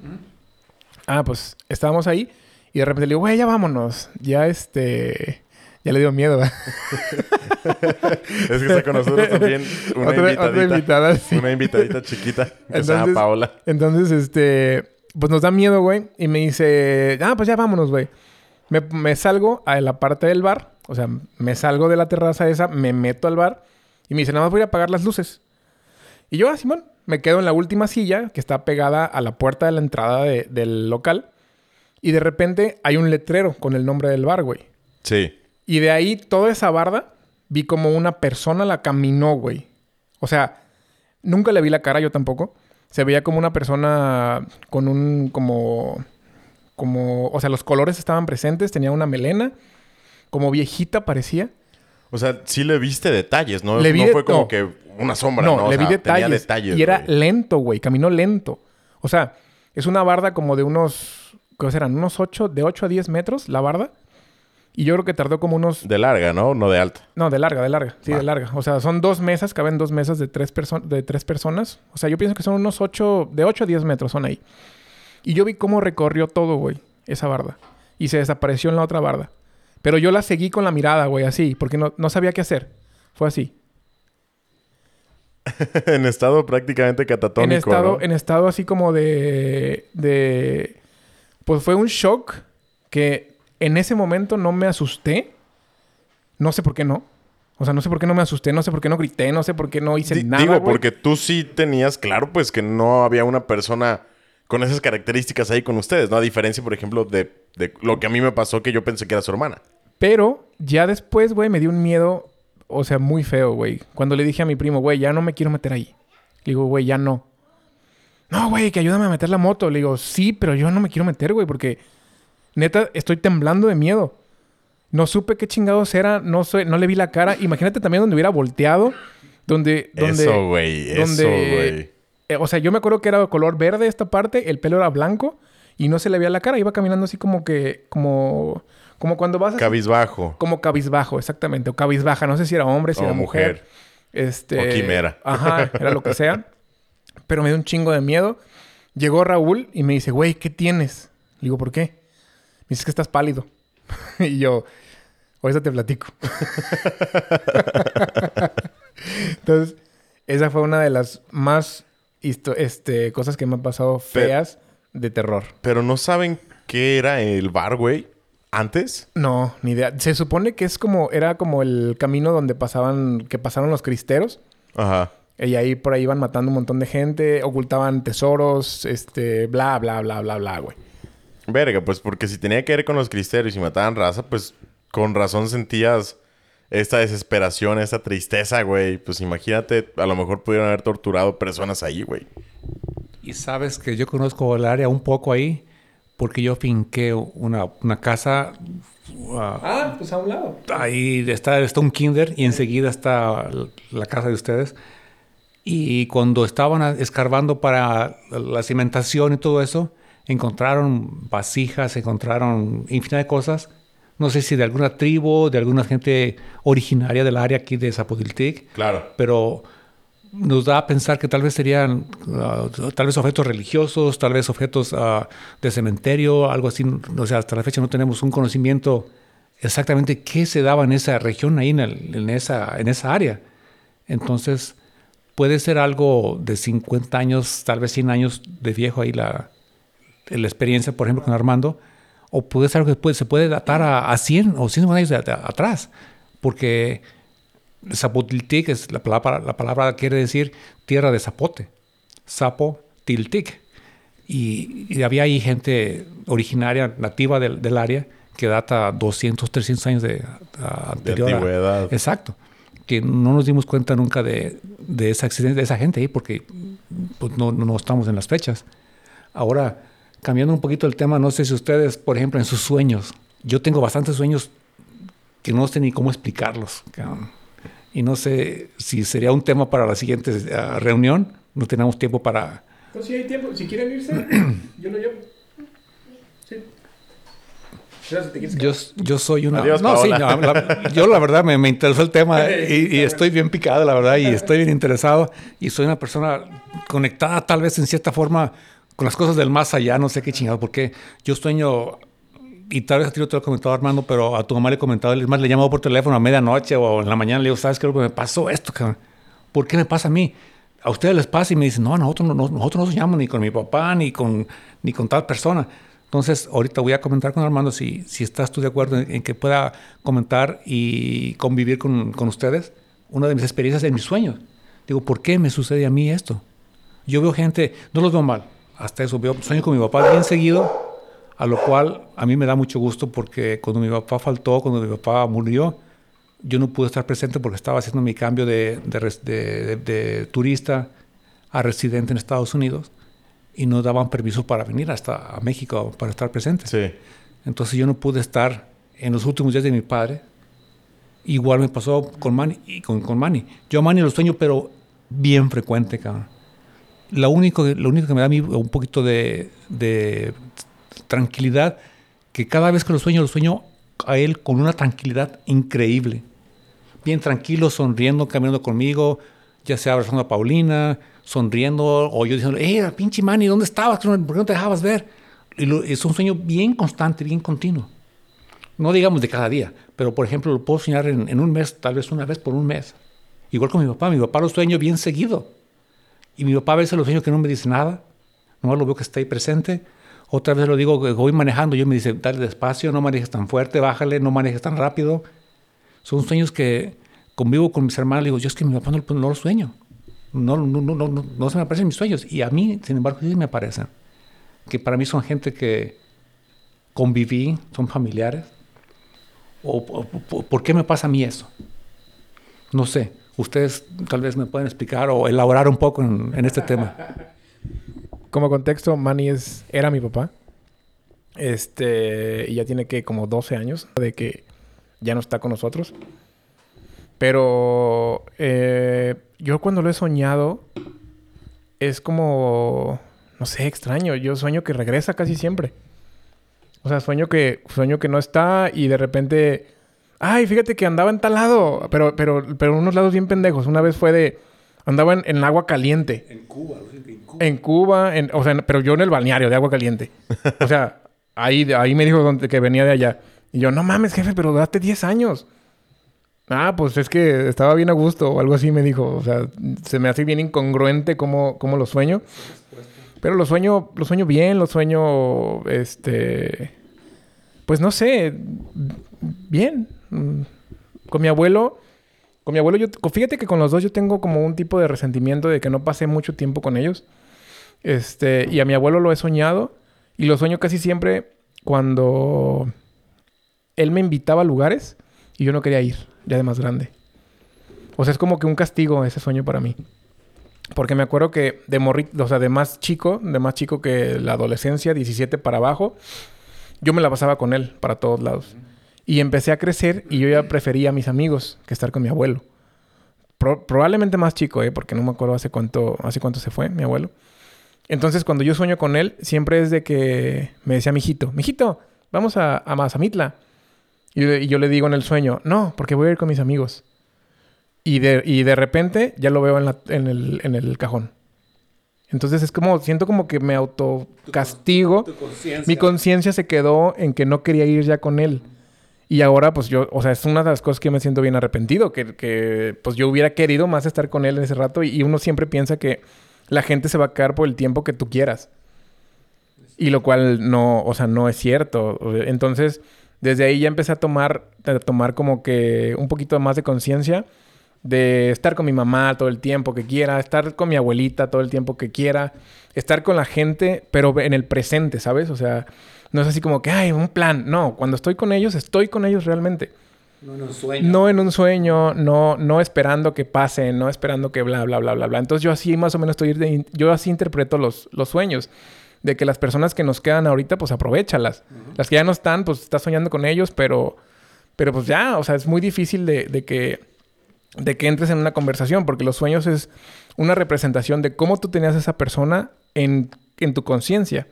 Ah, pues estábamos ahí. Y de repente le digo, güey, ya vámonos. Ya este... Ya le dio miedo. Es que está con nosotros también una Otra- invitadita. otra invitada, sí. Una invitadita chiquita que se llama Paola. Entonces, este, pues nos da miedo, güey. Y me dice, ah, pues ya vámonos, güey. Me, me salgo a la parte del bar. O sea, me salgo de la terraza esa, me meto al bar. Y me dice, nada más voy a apagar las luces. Y yo, ah, Simón, me quedo en la última silla que está pegada a la puerta de la entrada de- del local. Y de repente hay un letrero con el nombre del bar, güey. Sí. Y de ahí, toda esa barda, vi como una persona la caminó, güey. O sea, nunca le vi la cara, yo tampoco. Se veía como una persona con un, como, como, o sea, los colores estaban presentes, tenía una melena, como viejita parecía. O sea, sí le viste detalles, ¿no? Le vi no fue como no. que una sombra, no, ¿no? O le sea, vi detalles. Tenía detalles y era güey. lento, güey, caminó lento. O sea, es una barda como de unos, ¿qué serán? Unos 8, de 8 a 10 metros la barda. Y yo creo que tardó como unos De larga, ¿no? No de alta. No, de larga, de larga. Sí, de larga. O sea, son dos mesas, caben dos mesas de tres, perso- de tres personas. O sea, yo pienso que son unos ocho, de 8 a 10 metros son ahí. Y yo vi cómo recorrió todo, güey, esa barda. Y se desapareció en la otra barda. Pero yo la seguí con la mirada, güey, así, porque no, no sabía qué hacer. Fue así. en estado prácticamente catatónico, en estado, ¿no? en estado así como de, de... Pues fue un shock que en ese momento no me asusté. No sé por qué no. O sea, no sé por qué no me asusté, no sé por qué no grité, no sé por qué no hice Di- nada. Digo, porque tú sí tenías claro, pues, que no había una persona con esas características ahí con ustedes, ¿no? A diferencia, por ejemplo, de, de lo que a mí me pasó, que yo pensé que era su hermana. Pero ya después, güey, me dio un miedo, o sea, muy feo, güey. Cuando le dije a mi primo, güey, ya no me quiero meter ahí. Le digo, güey, ya no. No, güey, que ayúdame a meter la moto. Le digo, sí, pero yo no me quiero meter, güey, porque neta estoy temblando de miedo. No supe qué chingados era, no, sé, no le vi la cara. Imagínate también donde hubiera volteado, donde... donde eso, güey. Eso, donde- güey. eh, o sea, yo me acuerdo que era de color verde esta parte, el pelo era blanco y no se le veía la cara. Iba caminando así como que, como, como cuando vas así- Cabizbajo. como cabizbajo, exactamente. O cabizbaja. No sé si era hombre, si O era mujer. mujer. Este... O quimera. Ajá, era lo que sea. Pero me dio un chingo de miedo. Llegó Raúl y me dice, güey, ¿qué tienes? Le digo, ¿por qué? Me dice que estás pálido. y yo, ahorita te platico. Entonces, esa fue una de las más este, cosas que me han pasado Pero- feas de terror. Pero no saben qué era el bar, güey. Antes. No, ni idea. Se supone que es como, era como el camino donde pasaban, que pasaron los cristeros. Ajá. Y ahí por ahí iban matando un montón de gente, ocultaban tesoros, este, bla, bla, bla, bla, bla, güey. Verga, pues porque si tenía que ver con los cristeros y mataban raza, pues con razón sentías esta desesperación, esta tristeza, güey. Pues imagínate, a lo mejor pudieron haber torturado personas ahí, güey. Y sabes que yo conozco el área un poco ahí porque yo finqué una, una casa. ah, Ah, pues a un lado. ahí está, está un kinder y enseguida está la- la casa de ustedes. Y cuando estaban escarbando para la cimentación y todo eso, encontraron vasijas, encontraron infinidad de cosas. No sé si de alguna tribu, de alguna gente originaria del área aquí de Zapotiltic Claro. pero nos da a pensar que tal vez serían ah, tal vez objetos religiosos, tal vez objetos ah, de cementerio, algo así. O sea, hasta la fecha no tenemos un conocimiento exactamente qué se daba en esa región, ahí en, el- en esa, en esa área. Entonces, puede ser algo de 50 años, tal vez 100 años de viejo ahí la, la experiencia, por ejemplo, con Armando, o puede ser algo que puede- se puede datar a, a 100 o 150 años de- de atrás, porque Zapotiltic, es la palabra, la palabra quiere decir tierra de zapote. Zapotiltic. Y, y había ahí gente originaria, nativa del, del área, que data 200, 300 años de, anterior. antigüedad. exacto. Que no nos dimos cuenta nunca de, de esa existencia de esa gente ahí, porque pues, no, no estamos en las fechas. Ahora, cambiando un poquito el tema, no sé si ustedes, por ejemplo, en sus sueños, yo tengo bastantes sueños que no sé ni cómo explicarlos. Y no sé si sería un tema para la siguiente eh, reunión, no teníamos tiempo para... Pues si hay tiempo, si quieren irse, yo lo llevo. Sí. Yo, yo soy una... Adiós, no, sí, no, la- yo la verdad me, me interesó el tema y, y estoy bien picado, la verdad, y estoy bien interesado. Y soy una persona conectada tal vez en cierta forma con las cosas del más allá, no sé qué chingado, porque yo sueño, y tal vez a ti no te lo he comentado Armando, pero a tu mamá le he comentado, es más, le he llamado por teléfono a medianoche o en la mañana, le digo, ¿sabes qué? Me pasó esto, cabrón. ¿Por qué me pasa a mí? A ustedes les pasa y me dicen, no, nosotros no, no- nosotros no soñamos ni con mi papá ni con, ni con tal persona. Entonces, ahorita voy a comentar con Armando si, si estás tú de acuerdo en, que pueda comentar y convivir con, con ustedes una de mis experiencias en mis sueños. Digo, ¿por qué me sucede a mí esto? Yo veo gente, no los veo mal, hasta eso, veo, sueño con mi papá bien seguido, a lo cual a mí me da mucho gusto porque cuando mi papá faltó, cuando mi papá murió, yo no pude estar presente porque estaba haciendo mi cambio de, de- de- de turista a residente en Estados Unidos y no daban permiso para venir hasta a México para estar presente. Sí. Entonces yo no pude estar en los últimos días de mi padre. Igual me pasó con Manny. Y con, con Manny. Yo a Manny lo sueño, pero bien frecuente, cabrón. Lo único, lo único que me da a mí un poquito de, de tranquilidad, que cada vez que lo sueño, lo sueño a él con una tranquilidad increíble. Bien tranquilo, sonriendo, caminando conmigo, ya sea abrazando a Paulina, sonriendo, o yo diciendo, ¡eh, pinche Manny, ¿dónde estabas? ¿Por qué no te dejabas ver? Lo- es un sueño bien constante, bien continuo. No digamos de cada día, pero por ejemplo lo puedo soñar en, un mes, tal vez una vez por un mes. Igual con mi papá, mi papá lo sueño bien seguido. Y mi papá a veces lo sueño que no me dice nada, nomás lo veo que está ahí presente. Otra vez lo digo voy manejando, yo me dice, dale despacio, no manejes tan fuerte, bájale, no manejes tan rápido. Son sueños que convivo con mis hermanos, digo, yo es que mi papá no, no lo sueño. No, no, no, no, no, se me aparecen mis sueños. Y a mí, sin embargo, sí me aparecen. Que para mí son gente que conviví, son familiares. ¿O, por qué me pasa a mí eso? No sé. Ustedes tal vez me pueden explicar o elaborar un poco en, en este tema. Como contexto, Manny es, era mi papá. Este, y ya tiene que como 12 años de que ya no está con nosotros. Pero eh, yo cuando lo he soñado es como, no sé, extraño. Yo sueño que regresa casi siempre. O sea, sueño que, sueño que no está y de repente, ay, fíjate que andaba en tal lado, pero, pero, pero unos lados bien pendejos. Una vez fue de, andaba en, en agua caliente. En Cuba, en Cuba. En Cuba, en- o sea, pero yo en el balneario de agua caliente. O sea, ahí, ahí me dijo donde- que venía de allá. Y yo, no mames, jefe, pero date 10 años. Ah, pues es que estaba bien a gusto o algo así me dijo. O sea, se me hace bien incongruente cómo, cómo lo sueño. Pero lo sueño, lo sueño bien, lo sueño, este... Pues no sé, bien. Mm, Con mi abuelo, con mi abuelo, yo, fíjate que con los dos yo tengo como un tipo de resentimiento de que no pasé mucho tiempo con ellos. Este, y a mi abuelo lo he soñado y lo sueño casi siempre cuando él me invitaba a lugares y yo no quería ir, ya de más grande. O sea, es como que un castigo ese sueño para mí. Porque me acuerdo que de morrito, o sea, de más chico, de más chico que la adolescencia, 17 para abajo, yo me la pasaba con él para todos lados. Y empecé a crecer y yo ya prefería a mis amigos que estar con mi abuelo. Pro- probablemente más chico, ¿eh? Porque no me acuerdo hace cuánto, hace cuánto se fue mi abuelo. Entonces, cuando yo sueño con él, siempre es de que me decía mi hijito, mijito, vamos a, a Mazamitla. Y, yo- y yo le digo en el sueño, no, porque voy a ir con mis amigos. Y de, y de repente ya lo veo en, la- en el, en el cajón. Entonces es como, siento como que me autocastigo. Mi conciencia se quedó en que no quería ir ya con él. Y ahora, pues yo, o sea, es una de las cosas que me siento bien arrepentido, que, que pues yo hubiera querido más estar con él en ese rato y, y uno siempre piensa que la gente se va a quedar por el tiempo que tú quieras. Y lo cual no, o sea, no es cierto. Entonces, desde ahí ya empecé a tomar, a tomar como que un poquito más de conciencia de estar con mi mamá todo el tiempo que quiera, estar con mi abuelita todo el tiempo que quiera, estar con la gente, pero en el presente, ¿sabes? O sea, no es así como que, ay, un plan. No, cuando estoy con ellos, estoy con ellos realmente. No en un sueño. No en un sueño, no, no esperando que pase, no esperando que bla, bla, bla, bla, bla. Entonces yo así más o menos estoy, yo así interpreto los, los sueños. De que las personas que nos quedan ahorita, pues aprovechalas. Las que ya no están, pues estás soñando con ellos, pero, pero pues ya, o sea, es muy difícil de, de que de que entres en una conversación, porque los sueños es una representación de cómo tú tenías a esa persona en, en tu conciencia.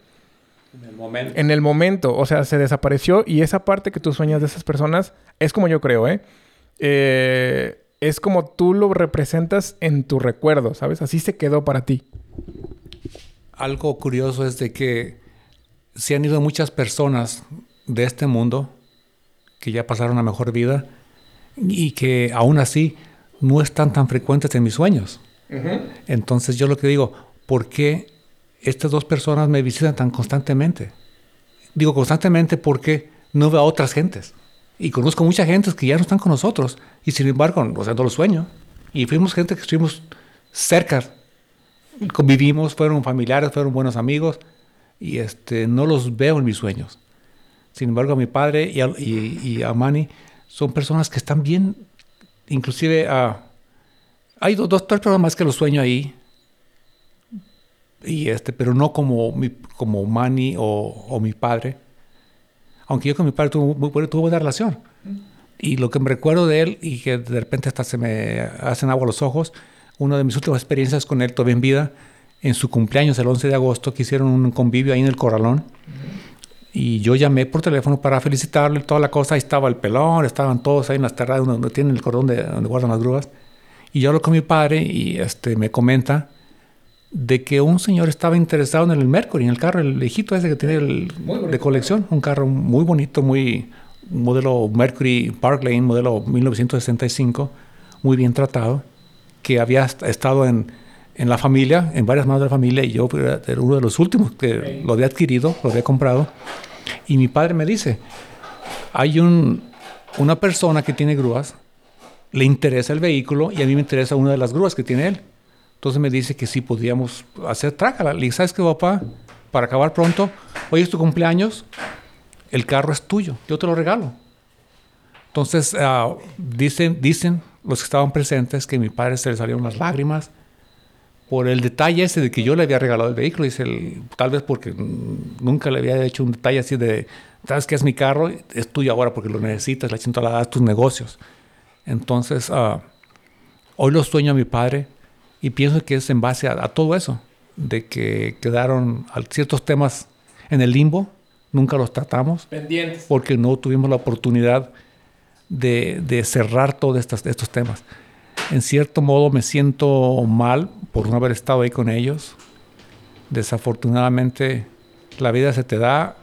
En el momento. En el momento, o sea, se desapareció y esa parte que tú sueñas de esas personas es como yo creo, ¿eh? eh es como tú lo representas en tu recuerdo, ¿sabes? Así se quedó para ti. Algo curioso es de que se han ido muchas personas de este mundo que ya pasaron a mejor vida y que aún así no están tan frecuentes en mis sueños. Entonces yo lo que digo, ¿por qué estas dos personas me visitan tan constantemente? Digo constantemente porque no veo a otras gentes. Y conozco mucha gente que ya no están con nosotros. Y sin embargo, o sea, no lo sueño. Y fuimos gente que estuvimos cerca. Convivimos, fueron familiares, fueron buenos amigos. Y este, no los veo en mis sueños. Sin embargo, a mi padre y a, y, a Manny son personas que están bien. Inclusive, uh, hay dos, dos, tres personas que los sueño ahí. Y este, pero no como, mi, como Manny o, o mi padre aunque yo con mi padre tuve, muy, tuve buena relación. Y lo que me recuerdo de él, y que de repente hasta se me hacen agua los ojos, una de mis últimas experiencias con él, todavía en vida, en su cumpleaños, el 11 de agosto, que hicieron un convivio ahí en el Corralón. Y yo llamé por teléfono para felicitarle, toda la cosa. Ahí estaba el pelón, estaban todos ahí en las terrazas donde tienen el cordón de, donde guardan las grúas. Y yo hablo con mi padre y este, me comenta de que un señor estaba interesado en el Mercury, en el carro, el viejito ese que tiene el, de colección, un carro muy bonito, muy modelo Mercury Park Lane, modelo 1965, muy bien tratado, que había estado en, en la familia, en varias manos de la familia, y yo era uno de los últimos que lo había adquirido, lo había comprado. Y mi padre me dice, hay un, una persona que tiene grúas, le interesa el vehículo y a mí me interesa una de las grúas que tiene él. Entonces me dice que sí podíamos hacer trácala. Le dije, ¿sabes qué, papá? Para acabar pronto, hoy es tu cumpleaños, el carro es tuyo, yo te lo regalo. Entonces uh, dicen, dicen los que estaban presentes que a mi padre se le salieron las lágrimas por el detalle ese de que yo le había regalado el vehículo. Dice, el, tal vez porque nunca le había hecho un detalle así de, ¿sabes qué es mi carro? Es tuyo ahora porque lo necesitas, la siento a tus negocios. Entonces, uh, hoy lo sueño a mi padre y pienso que es en base a, todo eso, de que quedaron ciertos temas en el limbo, nunca los tratamos. Pendientes. Porque no tuvimos la oportunidad de, de cerrar todos estos, estos temas. En cierto modo me siento mal por no haber estado ahí con ellos. Desafortunadamente la vida se te da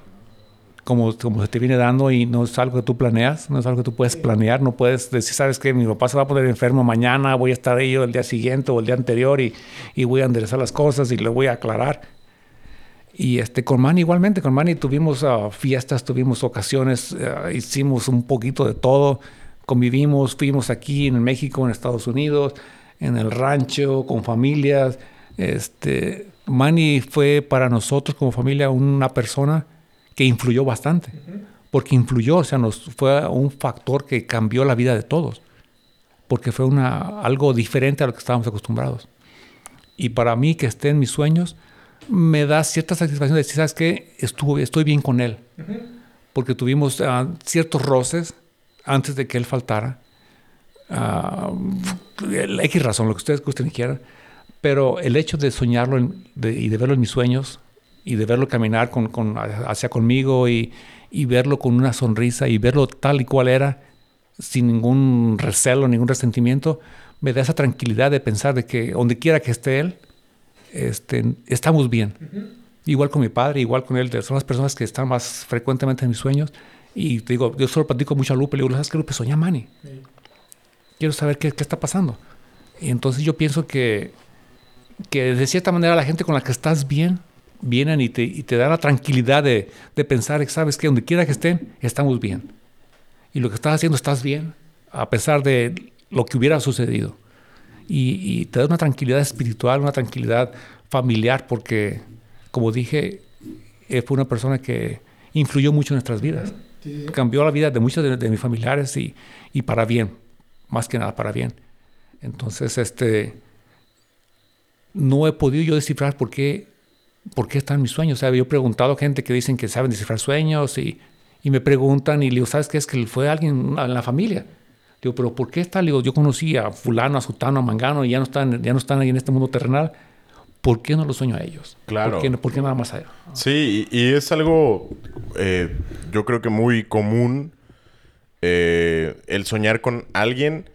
como, como se te viene dando y no es algo que tú planeas, no es algo que tú puedes planear, no puedes decir, sabes que mi papá se va a poner enfermo mañana, voy a estar ahí el día siguiente o el día anterior y, y voy a enderezar las cosas y le voy a aclarar. Y este, con Manny igualmente, con Manny tuvimos uh, fiestas, tuvimos ocasiones, uh, hicimos un poquito de todo, convivimos, fuimos aquí en México, en Estados Unidos, en el rancho, con familias. Este, Manny fue para nosotros como familia una persona que influyó bastante, porque influyó, o sea, nos, fue un factor que cambió la vida de todos, porque fue una, algo diferente a lo que estábamos acostumbrados. Y para mí, que esté en mis sueños, me da cierta satisfacción de decir, ¿sabes qué? Estuvo, estoy bien con él, porque tuvimos ah, ciertos roces antes de que él faltara. Uh, X razón, lo que ustedes gusten y quieran, pero el hecho de soñarlo y de verlo en mis sueños y de verlo caminar con, con, hacia conmigo y, y, verlo con una sonrisa y verlo tal y cual era, sin ningún recelo, ningún resentimiento, me da esa tranquilidad de pensar de que donde quiera que esté él, este, estamos bien. Igual con mi padre, igual con él, son las personas que están más frecuentemente en mis sueños. Y te digo, yo solo platico mucho a Lupe, le digo, ¿sabes qué, Lupe? Soña Manny. Quiero saber qué, qué, está pasando. Y entonces yo pienso que, que de cierta manera la gente con la que estás bien, vienen y te, y te dan la tranquilidad de, de pensar, sabes que donde quiera que estén, estamos bien. Y lo que estás haciendo, estás bien, a pesar de lo que hubiera sucedido. Y, y te da una tranquilidad espiritual, una tranquilidad familiar, porque, como dije, eh, fue una persona que influyó mucho en nuestras vidas. Cambió la vida de muchos de, de, mis familiares y, y para bien, más que nada para bien. Entonces, este, no he podido yo descifrar por qué ¿por qué están mis sueños? O sea, yo he preguntado a gente que dicen que saben descifrar sueños y, y me preguntan y le digo, ¿sabes qué? Es que fue alguien en la familia. Digo, pero ¿por qué está? Le digo, yo conocí a fulano, a sutano, a mangano y ya no están, ya no están ahí en este mundo terrenal. ¿Por qué no lo sueño a ellos? Claro. ¿Por qué, por qué nada más a ellos? Sí, y, y es algo, eh, yo creo que muy común eh, el soñar con alguien,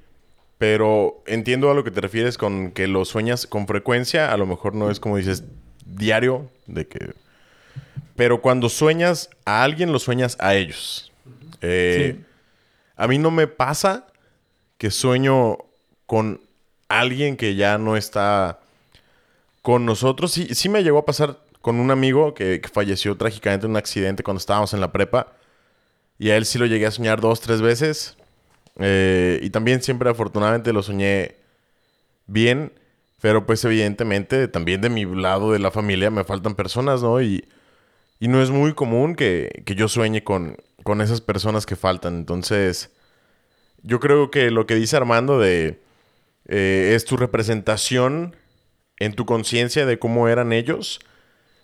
pero entiendo a lo que te refieres con que lo sueñas con frecuencia, a lo mejor no es como dices diario, de que... Pero cuando sueñas a alguien, lo sueñas a ellos. Eh, Sí. A mí no me pasa que sueño con alguien que ya no está con nosotros. Sí, sí me llegó a pasar con un amigo que, falleció trágicamente en un accidente cuando estábamos en la prepa. Y a él sí lo llegué a soñar dos, tres veces. Eh, y también siempre afortunadamente lo soñé bien. Pero pues evidentemente también de mi lado de la familia me faltan personas, ¿no? Y, y no es muy común que, que yo sueñe con, con esas personas que faltan. Entonces, yo creo que lo que dice Armando de eh, es tu representación en tu conciencia de cómo eran ellos.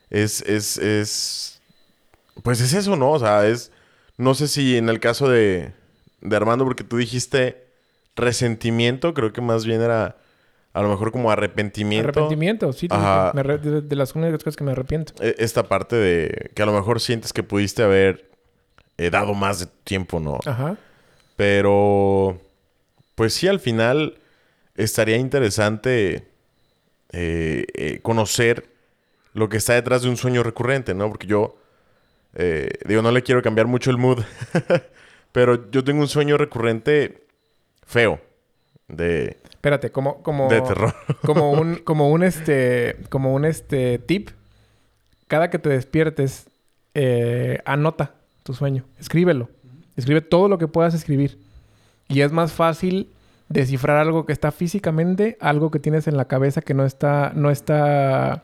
Es, es, es, pues es eso, ¿no? O sea, es, no sé si en el caso de, de Armando, porque tú dijiste resentimiento, creo que más bien era a lo mejor como arrepentimiento. Arrepentimiento, sí. Me de, de las únicas cosas que me arrepiento. E- Esta parte de que a lo mejor sientes que pudiste haber eh, dado más de tiempo, ¿no? Ajá. Pero, pues sí, al final estaría interesante eh, eh, conocer lo que está detrás de un sueño recurrente, ¿no? Porque yo, eh, digo, no le quiero cambiar mucho el mood, pero yo tengo un sueño recurrente feo, de, Espérate, como, como, de terror. como un, como un este, como un este tip. Cada que te despiertes, eh, anota tu sueño, escríbelo, escribe todo lo que puedas escribir y es más fácil descifrar algo que está físicamente, algo que tienes en la cabeza que no está, no está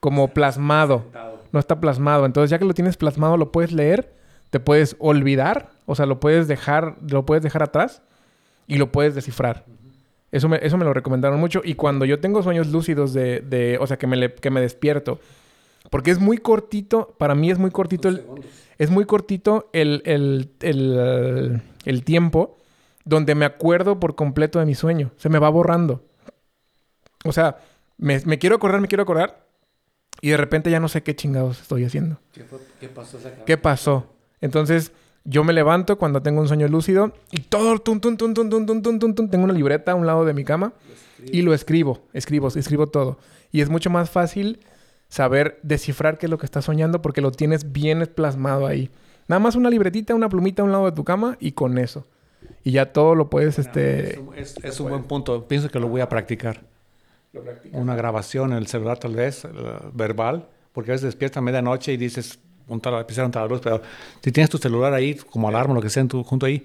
como plasmado, no está plasmado. Entonces ya que lo tienes plasmado, lo puedes leer, te puedes olvidar, o sea, lo puedes dejar, lo puedes dejar atrás y lo puedes descifrar. Eso me, eso me lo recomendaron mucho. Y cuando yo tengo sueños lúcidos de... de- o sea, que me, le- que me despierto. Porque es muy cortito, para mí es muy cortito el... Es muy cortito el, el, el, el tiempo donde me acuerdo por completo de mi sueño. Se me va borrando. O sea, me, me quiero acordar, me quiero acordar. Y de repente ya no sé qué chingados estoy haciendo. ¿Qué, pasó? ¿Qué pasó? Entonces, yo me levanto cuando tengo un sueño lúcido y todo, tun, tun, tun, tun, tun, tun, tun, tun, tengo una libreta a un lado de mi cama y lo escribo, escribo, escribo todo. Y es mucho más fácil saber descifrar qué es lo que estás soñando porque lo tienes bien plasmado ahí. Nada más una libretita, una plumita a un lado de tu cama y con eso. Y ya todo lo puedes, este... Es, es un buen punto. Pienso que lo voy a practicar. Una grabación en el celular, tal vez, verbal, porque a veces despiertas a medianoche y dices, lapicera, montar la luz, pero si tienes tu celular ahí, como alarma, lo que sea, en tu- junto ahí,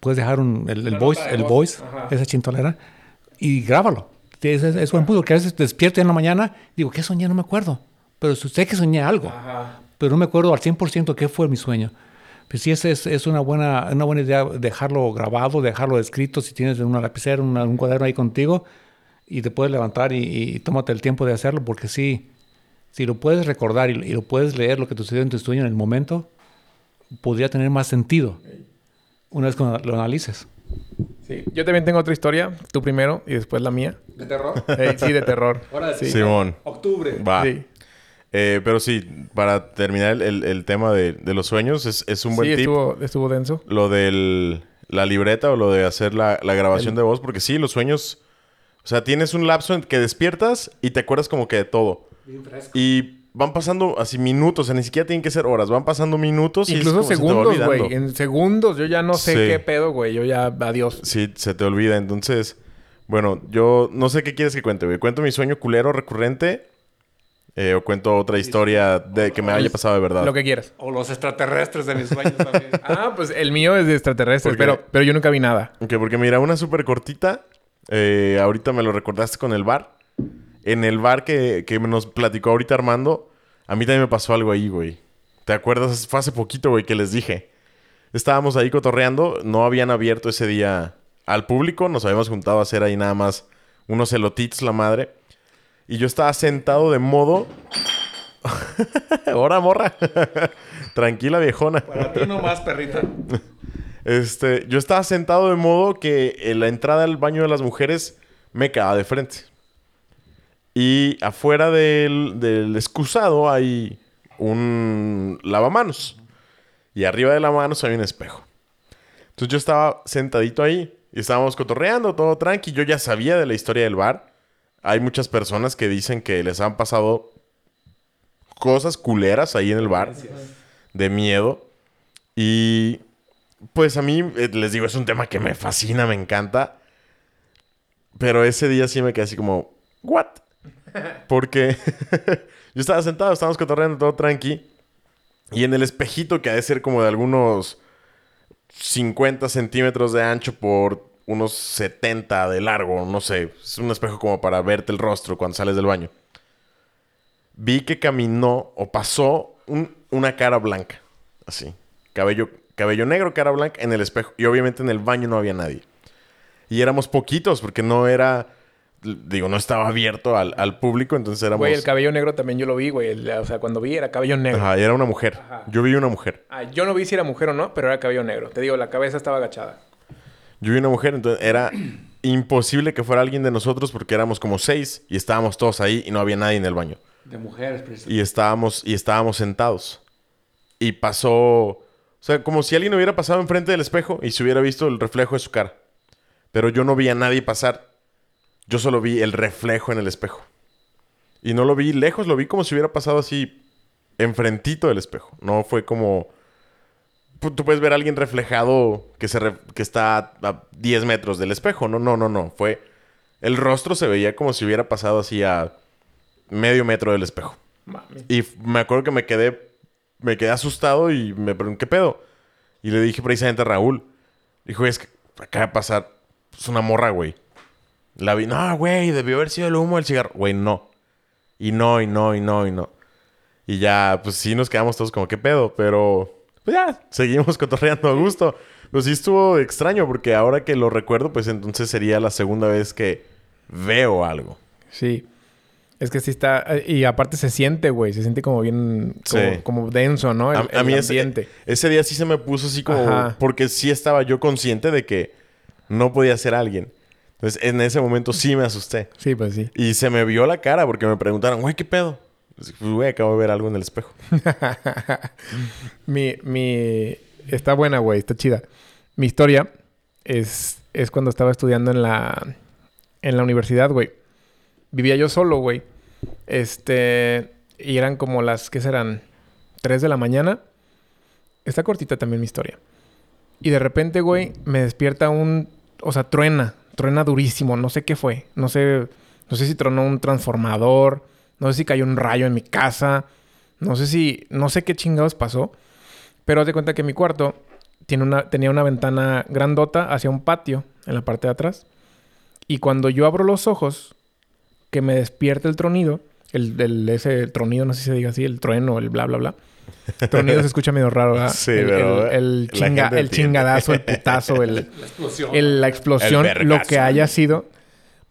puedes dejar un, el, voice, el voz. voice, Ajá. esa chintolera, y grábalo. Es, es, es buen punto, porque a veces despierto en la mañana, digo, ¿qué soñé? No me acuerdo. Pero sé que soñé algo, pero no me acuerdo al 100% qué fue mi sueño. Pues sí, es, es, es una, buena, una buena idea dejarlo grabado, dejarlo escrito, si tienes una lapicera, una- un cuaderno ahí contigo, y te puedes levantar y, y tómate el tiempo de hacerlo, porque sí, si lo puedes recordar y, y lo puedes leer, lo que te sucedió en tu sueño en el momento, podría tener más sentido una vez que lo analices. Sí. Yo también tengo otra historia, tú primero y después la mía. ¿De terror? Eh, sí, de terror. Ahora sí. Simón. Octubre. Va. Sí. Eh, pero sí, para terminar el, el- el tema de, de los sueños, es, es un buen Sí, tip. estuvo, estuvo denso. Lo de la libreta o lo de hacer la, la grabación de voz, porque sí, los sueños. O sea, tienes un lapso en que despiertas y te acuerdas como que de todo. Bien fresco. Y van pasando así minutos, o sea, ni siquiera tienen que ser horas, van pasando minutos y Incluso se te va segundos, güey. En segundos yo ya no sé Sí. qué pedo, güey. Yo ya, adiós. Sí, se te olvida. Entonces, bueno, yo no sé qué quieres que cuente, güey. ¿Cuento mi sueño culero recurrente? Eh, ¿O cuento otra historia de que me haya pasado de verdad? Lo que quieras. O los extraterrestres de mis sueños también. Ah, pues el mío es de extraterrestres, pero, pero yo nunca vi nada. Ok, porque mira, una súper cortita. eh, ahorita me lo recordaste con el bar. En el bar que, que nos platicó ahorita Armando, a mí también me pasó algo ahí, güey. ¿Te acuerdas? Fue hace poquito, güey, que les dije. Estábamos ahí cotorreando, no habían abierto ese día al público, nos habíamos juntado a hacer ahí nada más unos elotitos, la madre. Y yo estaba sentado de modo. Ahora, morra. Tranquila, viejona. Para ti nomás, perrita. Este, yo estaba sentado de modo que en la entrada al baño de las mujeres me quedaba de frente. Y afuera del, del excusado hay un lavamanos. Y arriba del lavamanos hay un espejo. Entonces yo estaba sentadito ahí y estábamos cotorreando, todo tranqui. Yo ya sabía de la historia del bar. Hay muchas personas que dicen que les han pasado cosas culeras ahí en el bar. De miedo. Y pues a mí, eh, les digo, es un tema que me fascina, me encanta. Pero ese día sí me quedé así como, ¿what? Porque yo estaba sentado, estábamos cotorreando todo tranqui. Y en el espejito, que ha de ser como de algunos 50 centímetros de ancho por unos 70 de largo, no sé. Es un espejo como para verte el rostro cuando sales del baño. Vi que caminó o pasó un- una cara blanca. Así. Cabello, cabello negro, cara blanca en el espejo. Y obviamente en el baño no había nadie. Y éramos poquitos porque no era... Digo, no estaba abierto al, al público, entonces éramos... Güey, el cabello negro también yo lo vi, güey. O sea, cuando vi era cabello negro. Ajá, y era una mujer. Ajá. Yo vi una mujer. Ah, yo no vi si era mujer o no, pero era cabello negro. Te digo, la cabeza estaba agachada. Yo vi una mujer, entonces era imposible que fuera alguien de nosotros porque éramos como seis y estábamos todos ahí y no había nadie en el baño. De mujeres, precisamente. Y estábamos, y estábamos sentados. Y pasó, o sea, como si alguien hubiera pasado enfrente del espejo y se hubiera visto el reflejo de su cara. Pero yo no vi a nadie pasar. Yo solo vi el reflejo en el espejo. Y no lo vi lejos, lo vi como si hubiera pasado así enfrentito del espejo. No fue como... Tú puedes ver a alguien reflejado que, se re- que está a 10 metros del espejo. No, no, no, no. Fue... El rostro se veía como si hubiera pasado así a medio metro del espejo. Mami. Y me acuerdo que me quedé, me quedé asustado y me pregunté, ¿qué pedo? Y le dije precisamente a Raúl. Dijo, es que acaba de pasar es una morra, güey. La vi, no, güey, debió haber sido el humo del cigarro. Güey, no. Y no, y no, y no, y no. Y ya, pues sí nos quedamos todos como, ¿qué pedo? Pero, pues ya, seguimos cotorreando a gusto. Pero sí estuvo extraño porque ahora que lo recuerdo, pues entonces sería la segunda vez que veo algo. Sí. Es que sí está... Y aparte se siente, güey. Se siente como bien... Como, Sí. como denso, ¿no? El, A, a el mí ese, ambiente. ese día sí se me puso así como... Ajá. Porque sí estaba yo consciente de que no podía ser alguien. Entonces, en ese momento sí me asusté. Sí, pues sí. Y se me vio la cara porque me preguntaron, güey, ¿qué pedo? Pues, güey, acabo de ver algo en el espejo. mi, mi... Está buena, güey. Está chida. Mi historia es, es cuando estaba estudiando en la... En la universidad, güey. Vivía yo solo, güey. Este... Y eran como las... ¿Qué serán? 3 de la mañana. Está cortita también mi historia. Y de repente, güey, me despierta un... O sea, truena. Truena durísimo. No sé qué fue. No sé... No sé si tronó un transformador. No sé si cayó un rayo en mi casa. No sé si... No sé qué chingados pasó. Pero haz de cuenta que mi cuarto tiene una, tenía una ventana grandota hacia un patio en la parte de atrás. Y cuando yo abro los ojos, que me despierta el tronido, el, el- ese tronido, no sé si se diga así, el trueno, el bla, bla, bla. Tronido se escucha medio raro, ¿verdad? Sí, el, pero el, chinga- chingadazo, el putazo, el, La explosión. el- la explosión, El lo que haya sido.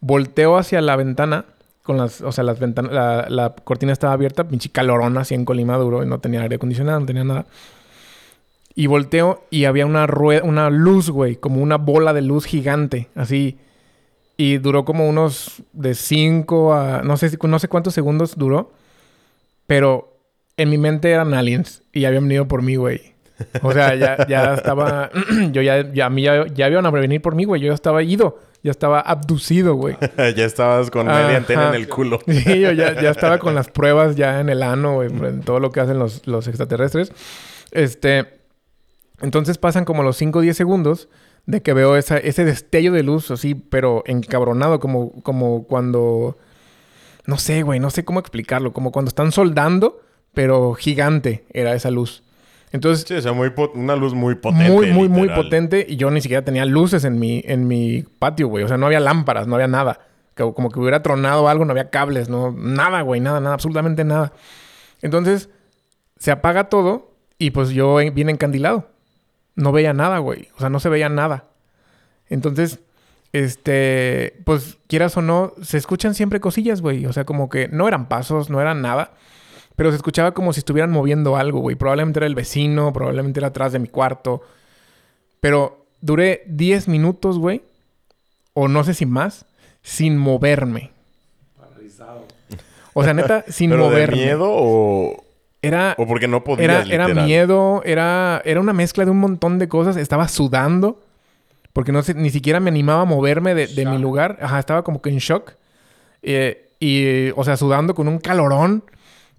Volteo hacia la ventana, con las, o sea, las ventanas, la, la cortina estaba abierta, pinche calorona así en Colima duro, y no tenía aire acondicionado, no tenía nada. Y volteo y había una rueda, una luz, güey, como una bola de luz gigante, así. Y duró como unos de 5 a. No sé, si- no sé cuántos segundos duró. Pero en mi mente eran aliens. Y ya habían venido por mí, güey. O sea, ya, ya estaba. yo ya, ya, a mí ya, ya iban a venir por mí, güey. Yo ya estaba ido. Ya estaba abducido, güey. ya estabas con media Ajá. antena en el culo. Sí, yo ya, ya estaba con las pruebas ya en el ano, güey, en todo lo que hacen los, los extraterrestres. Este. Entonces pasan como los 5 o 10 segundos de que veo esa, ese destello de luz así, pero encabronado, como, como cuando. No sé, güey, no sé cómo explicarlo. Como cuando están soldando, pero gigante era esa luz. Entonces, Sí, o sea, muy una luz muy potente. muy, muy, muy potente. Y yo ni siquiera tenía luces en mi, en mi patio, güey. O sea, no había lámparas, no había nada. Como que hubiera tronado algo, no había cables, no, nada, güey, nada, nada, absolutamente nada. Entonces, se apaga todo y pues yo bien encandilado. No veía nada, güey. O sea, no se veía nada. Entonces, este, pues quieras o no, se escuchan siempre cosillas, güey. O sea, como que no eran pasos, no eran nada. Pero se escuchaba como si estuvieran moviendo algo, güey. Probablemente era el vecino, probablemente era atrás de mi cuarto. Pero duré 10 minutos, güey. O no sé si más. Sin moverme. O sea, neta, sin ¿Pero moverme. de miedo o, Era, o porque no podías, era, era miedo, era, era una mezcla de un montón de cosas. Estaba sudando. Porque no sé, ni siquiera me animaba a moverme de, de mi lugar. Ajá, estaba como que en shock. Eh, y, o sea, sudando con un calorón.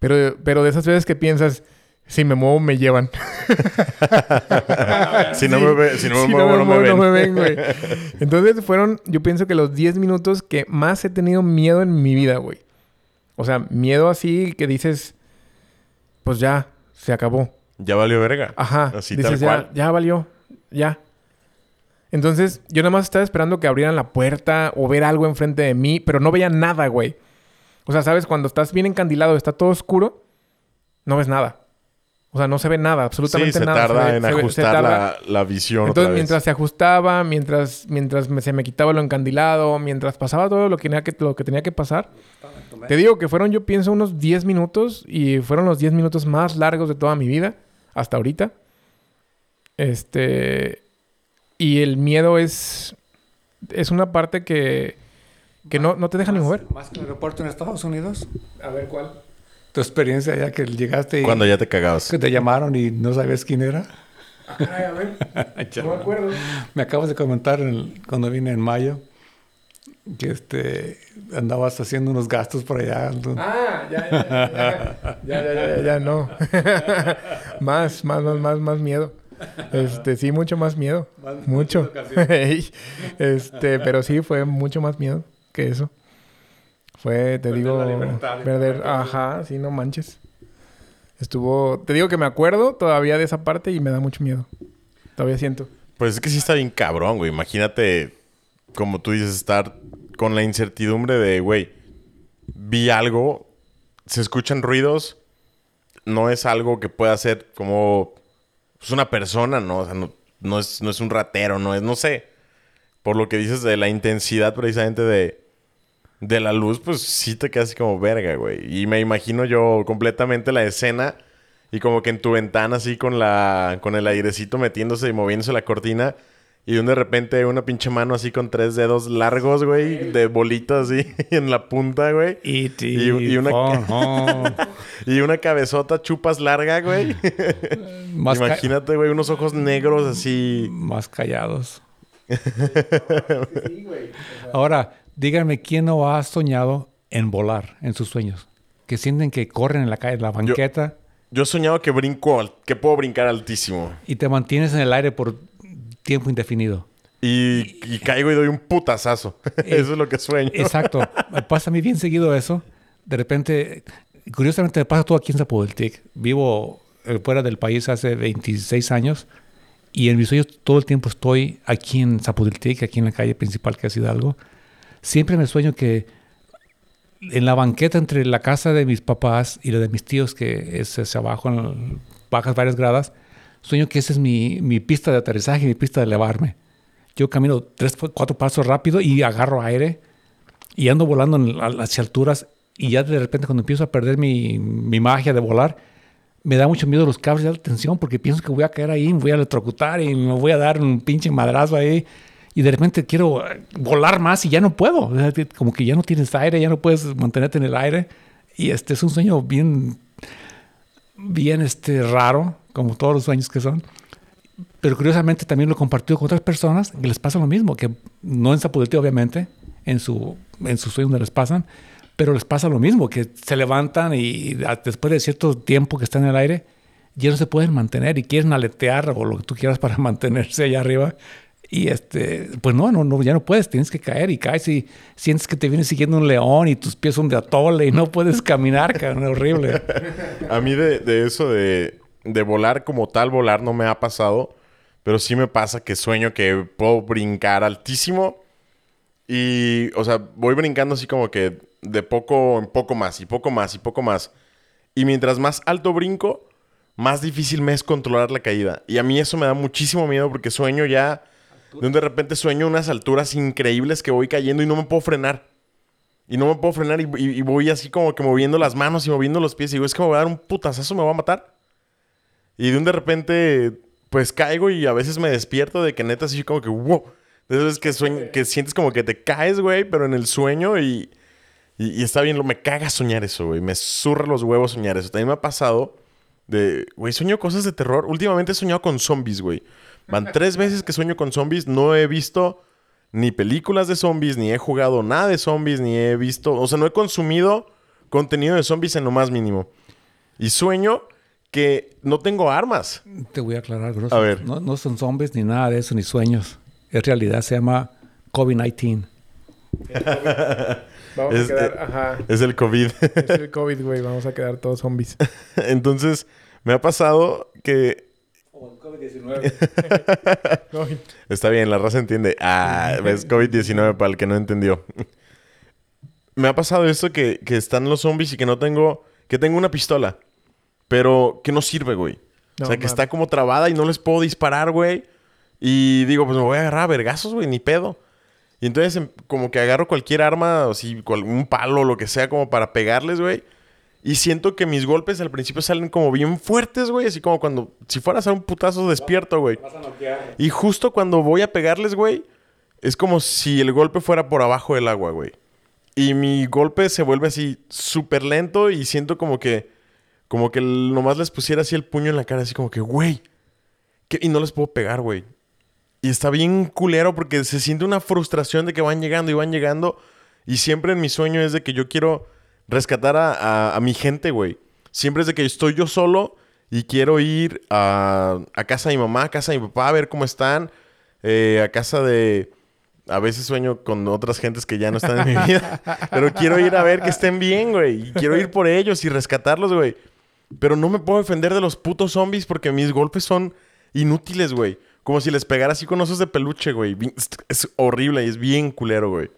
Pero, pero de esas veces que piensas, si me muevo, me llevan. Si no me, ve- si no me Si muevo, no me ven. no me ven, güey. Entonces fueron, yo pienso que los 10 minutos que más he tenido miedo en mi vida, güey. O sea, miedo así que dices, pues ya, se acabó. Ya valió verga. Ajá. Así dices, tal ya, cual. ya valió, ya. Entonces, yo nada más estaba esperando que abrieran la puerta o ver algo enfrente de mí, pero no veía nada, güey. O sea, ¿sabes? Cuando estás bien encandilado, está todo oscuro, no ves nada. O sea, no se ve nada, Sí, absolutamente se nada. tarda ve- en se ve- se ajustar tarda. la, la visión Entonces, otra vez. mientras se ajustaba, mientras, mientras me- se me quitaba lo encandilado, mientras pasaba todo lo que tenía que, lo que, tenía que pasar, te digo que fueron, yo pienso, unos 10 minutos y fueron los 10 minutos más largos de toda mi vida hasta ahorita. Este. Y el miedo es. Es una parte que. Que no, no te dejan ni mover. Más que el aeropuerto en Estados Unidos. A ver cuál. Tu experiencia ya que llegaste y. Cuando ya te cagabas. Que te llamaron y no sabías quién era. Ah, caray, a ver. no me acuerdo. Me acabas de comentar cuando vine en mayo que este andabas haciendo unos gastos por allá. Ah, ya, ya, ya, ya, ya, ya, ya, ya, no. más, más, más, más, más miedo. Este, sí, mucho más miedo. Más mucho. este, pero sí fue mucho más miedo que eso. Fue, te Perder digo, la libertad y perder, ajá, sí, no manches. Estuvo, te digo que me acuerdo todavía de esa parte y me da mucho miedo. Todavía siento. Pues es que sí está bien cabrón, güey. Imagínate, como tú dices, estar con la incertidumbre de, güey, vi algo, se escuchan ruidos, no es algo que pueda ser como pues, una persona, ¿no? O sea, no, no es, no es un ratero, no es, no sé. Por lo que dices de la intensidad precisamente de, de la luz, pues sí te quedas así como verga, güey. Y me imagino yo completamente la escena y como que en tu ventana así con la con el airecito metiéndose y moviéndose la cortina y de repente una pinche mano así con tres dedos largos, güey, de bolitas así en la punta, güey. E.T. Y- y una- home. Y una cabezota chupas larga, güey. más, Imagínate, güey, unos ojos negros así. más callados. Ahora, díganme quién no ha soñado en volar en sus sueños. Que sienten que corren en la calle, en la banqueta Yo he soñado que brinco, que puedo brincar altísimo. y te mantienes en el aire por tiempo indefinido. Y, y caigo y doy un putazazo. Eso es lo que sueño. Exacto. Me pasa a mí bien seguido eso. De repente, curiosamente me pasa todo aquí en Zapotec. Vivo eh, fuera del país hace 26 años y en mis sueños todo el tiempo estoy aquí en Zapotec, aquí en la calle principal que es Hidalgo. Siempre me sueño que en la banqueta entre la casa de mis papás y la de mis tíos, que es hacia abajo, en bajas varias gradas, sueño que esa es mi, mi pista de aterrizaje, mi pista de elevarme. Yo camino tres, cuatro pasos rápido y agarro aire y ando volando en- hacia alturas y ya de repente cuando empiezo a perder mi, mi magia de volar, me da mucho miedo los cables de alta tensión porque pienso que voy a caer ahí, me voy a electrocutar y me voy a dar un pinche madrazo ahí. Y de repente quiero eh, volar más y ya no puedo. Como que ya no tienes aire, ya no puedes mantenerte en el aire. Y este es un sueño bien, bien este, raro, como todos los sueños que son. Pero curiosamente también lo he compartido con otras personas que les pasa lo mismo, que no en Zapotec obviamente, en su, en sus sueños no les pasan, pero les pasa lo mismo, que se levantan y después de cierto tiempo que están en el aire, ya no se pueden mantener y quieren aletear o lo que tú quieras para mantenerse allá arriba. Y este, pues no, no, no, ya no puedes, tienes que caer y caes y sientes que te viene siguiendo un león y tus pies son de atole y no puedes caminar, cabrón, horrible. A mí de, de eso de, de volar como tal, volar no me ha pasado. Pero sí me pasa que sueño que puedo brincar altísimo. Y, o sea, voy brincando así como que de poco en poco más y poco más y poco más. Y mientras más alto brinco, más difícil me es controlar la caída. Y a mí eso me da muchísimo miedo porque sueño ya... De un de repente sueño unas alturas increíbles que voy cayendo y no me puedo frenar. Y no me puedo frenar y, voy así como que moviendo las manos y moviendo los pies. Y digo, es que me voy a dar un putazazo, me va a matar. Y de un de repente, pues caigo y a veces me despierto de que neta así como que wow. Veces que, sueñ- que sientes como que te caes, güey, pero en el sueño y, y, y está bien, me caga soñar eso, güey. Me zurra los huevos soñar eso. También me ha pasado de, güey, sueño cosas de terror. Últimamente he soñado con zombies, güey. Van tres veces que sueño con zombies. No he visto ni películas de zombies, ni he jugado nada de zombies, ni he visto, o sea, no he consumido contenido de zombies en lo más mínimo. Y sueño que no tengo armas. Te voy a aclarar, Grosso. A ver. No, no son zombies ni nada de eso, ni sueños. Es realidad, se llama COVID-19. Vamos Es- a quedar, ajá. Es el COVID. Es el COVID, güey. Vamos a quedar todos zombies. Entonces, me ha pasado que Como el COVID-19. COVID. Está bien, la raza entiende. Ah, ves COVID-19 para el que no entendió. Me ha pasado esto que, que están los zombies y que no tengo... Que tengo una pistola. Pero que no sirve, güey. No o sea, que está como trabada y no les puedo disparar, güey. Y digo, pues me voy a agarrar a vergazos, güey, ni pedo. Y entonces em, como que agarro cualquier arma, así, cual- un palo, lo que sea, como para pegarles, güey. Y siento que mis golpes al principio salen como bien fuertes, güey. Así como cuando... Si fueras a un putazo despierto, güey. Vas a noquear. Y justo cuando voy a pegarles, güey, es como si el golpe fuera por abajo del agua, güey. Y mi golpe se vuelve así súper lento y siento como que, como que nomás les pusiera así el puño en la cara, así como que, güey. Y no les puedo pegar, güey. Y está bien culero porque se siente una frustración de que van llegando y van llegando. Y siempre en mi sueño es de que yo quiero rescatar a, a- mi gente, güey. Siempre es de que estoy yo solo y quiero ir a, a casa de mi mamá, a casa de mi papá, a ver cómo están. eh, a casa de... A veces sueño con otras gentes que ya no están en mi vida. Pero quiero ir a ver que estén bien, güey. Y quiero ir por ellos y rescatarlos, güey. Pero no me puedo defender de los putos zombies porque mis golpes son inútiles, güey. Como si les pegara así con osos de peluche, güey. Es horrible y es bien culero, güey.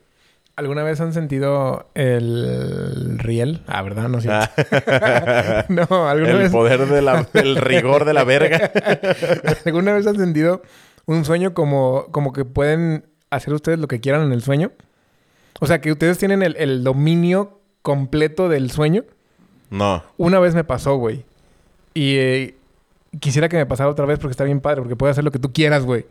¿Alguna vez han sentido el riel? Ah, ¿verdad? No sé. Ah. no, ¿alguna El vez, poder de la- del rigor de la verga. ¿alguna vez han sentido un sueño como, como que pueden hacer ustedes lo que quieran en el sueño? O sea, que ustedes tienen el, el dominio completo del sueño. No. Una vez me pasó, güey. Y eh, quisiera que me pasara otra vez porque está bien padre, porque puedes hacer lo que tú quieras, güey.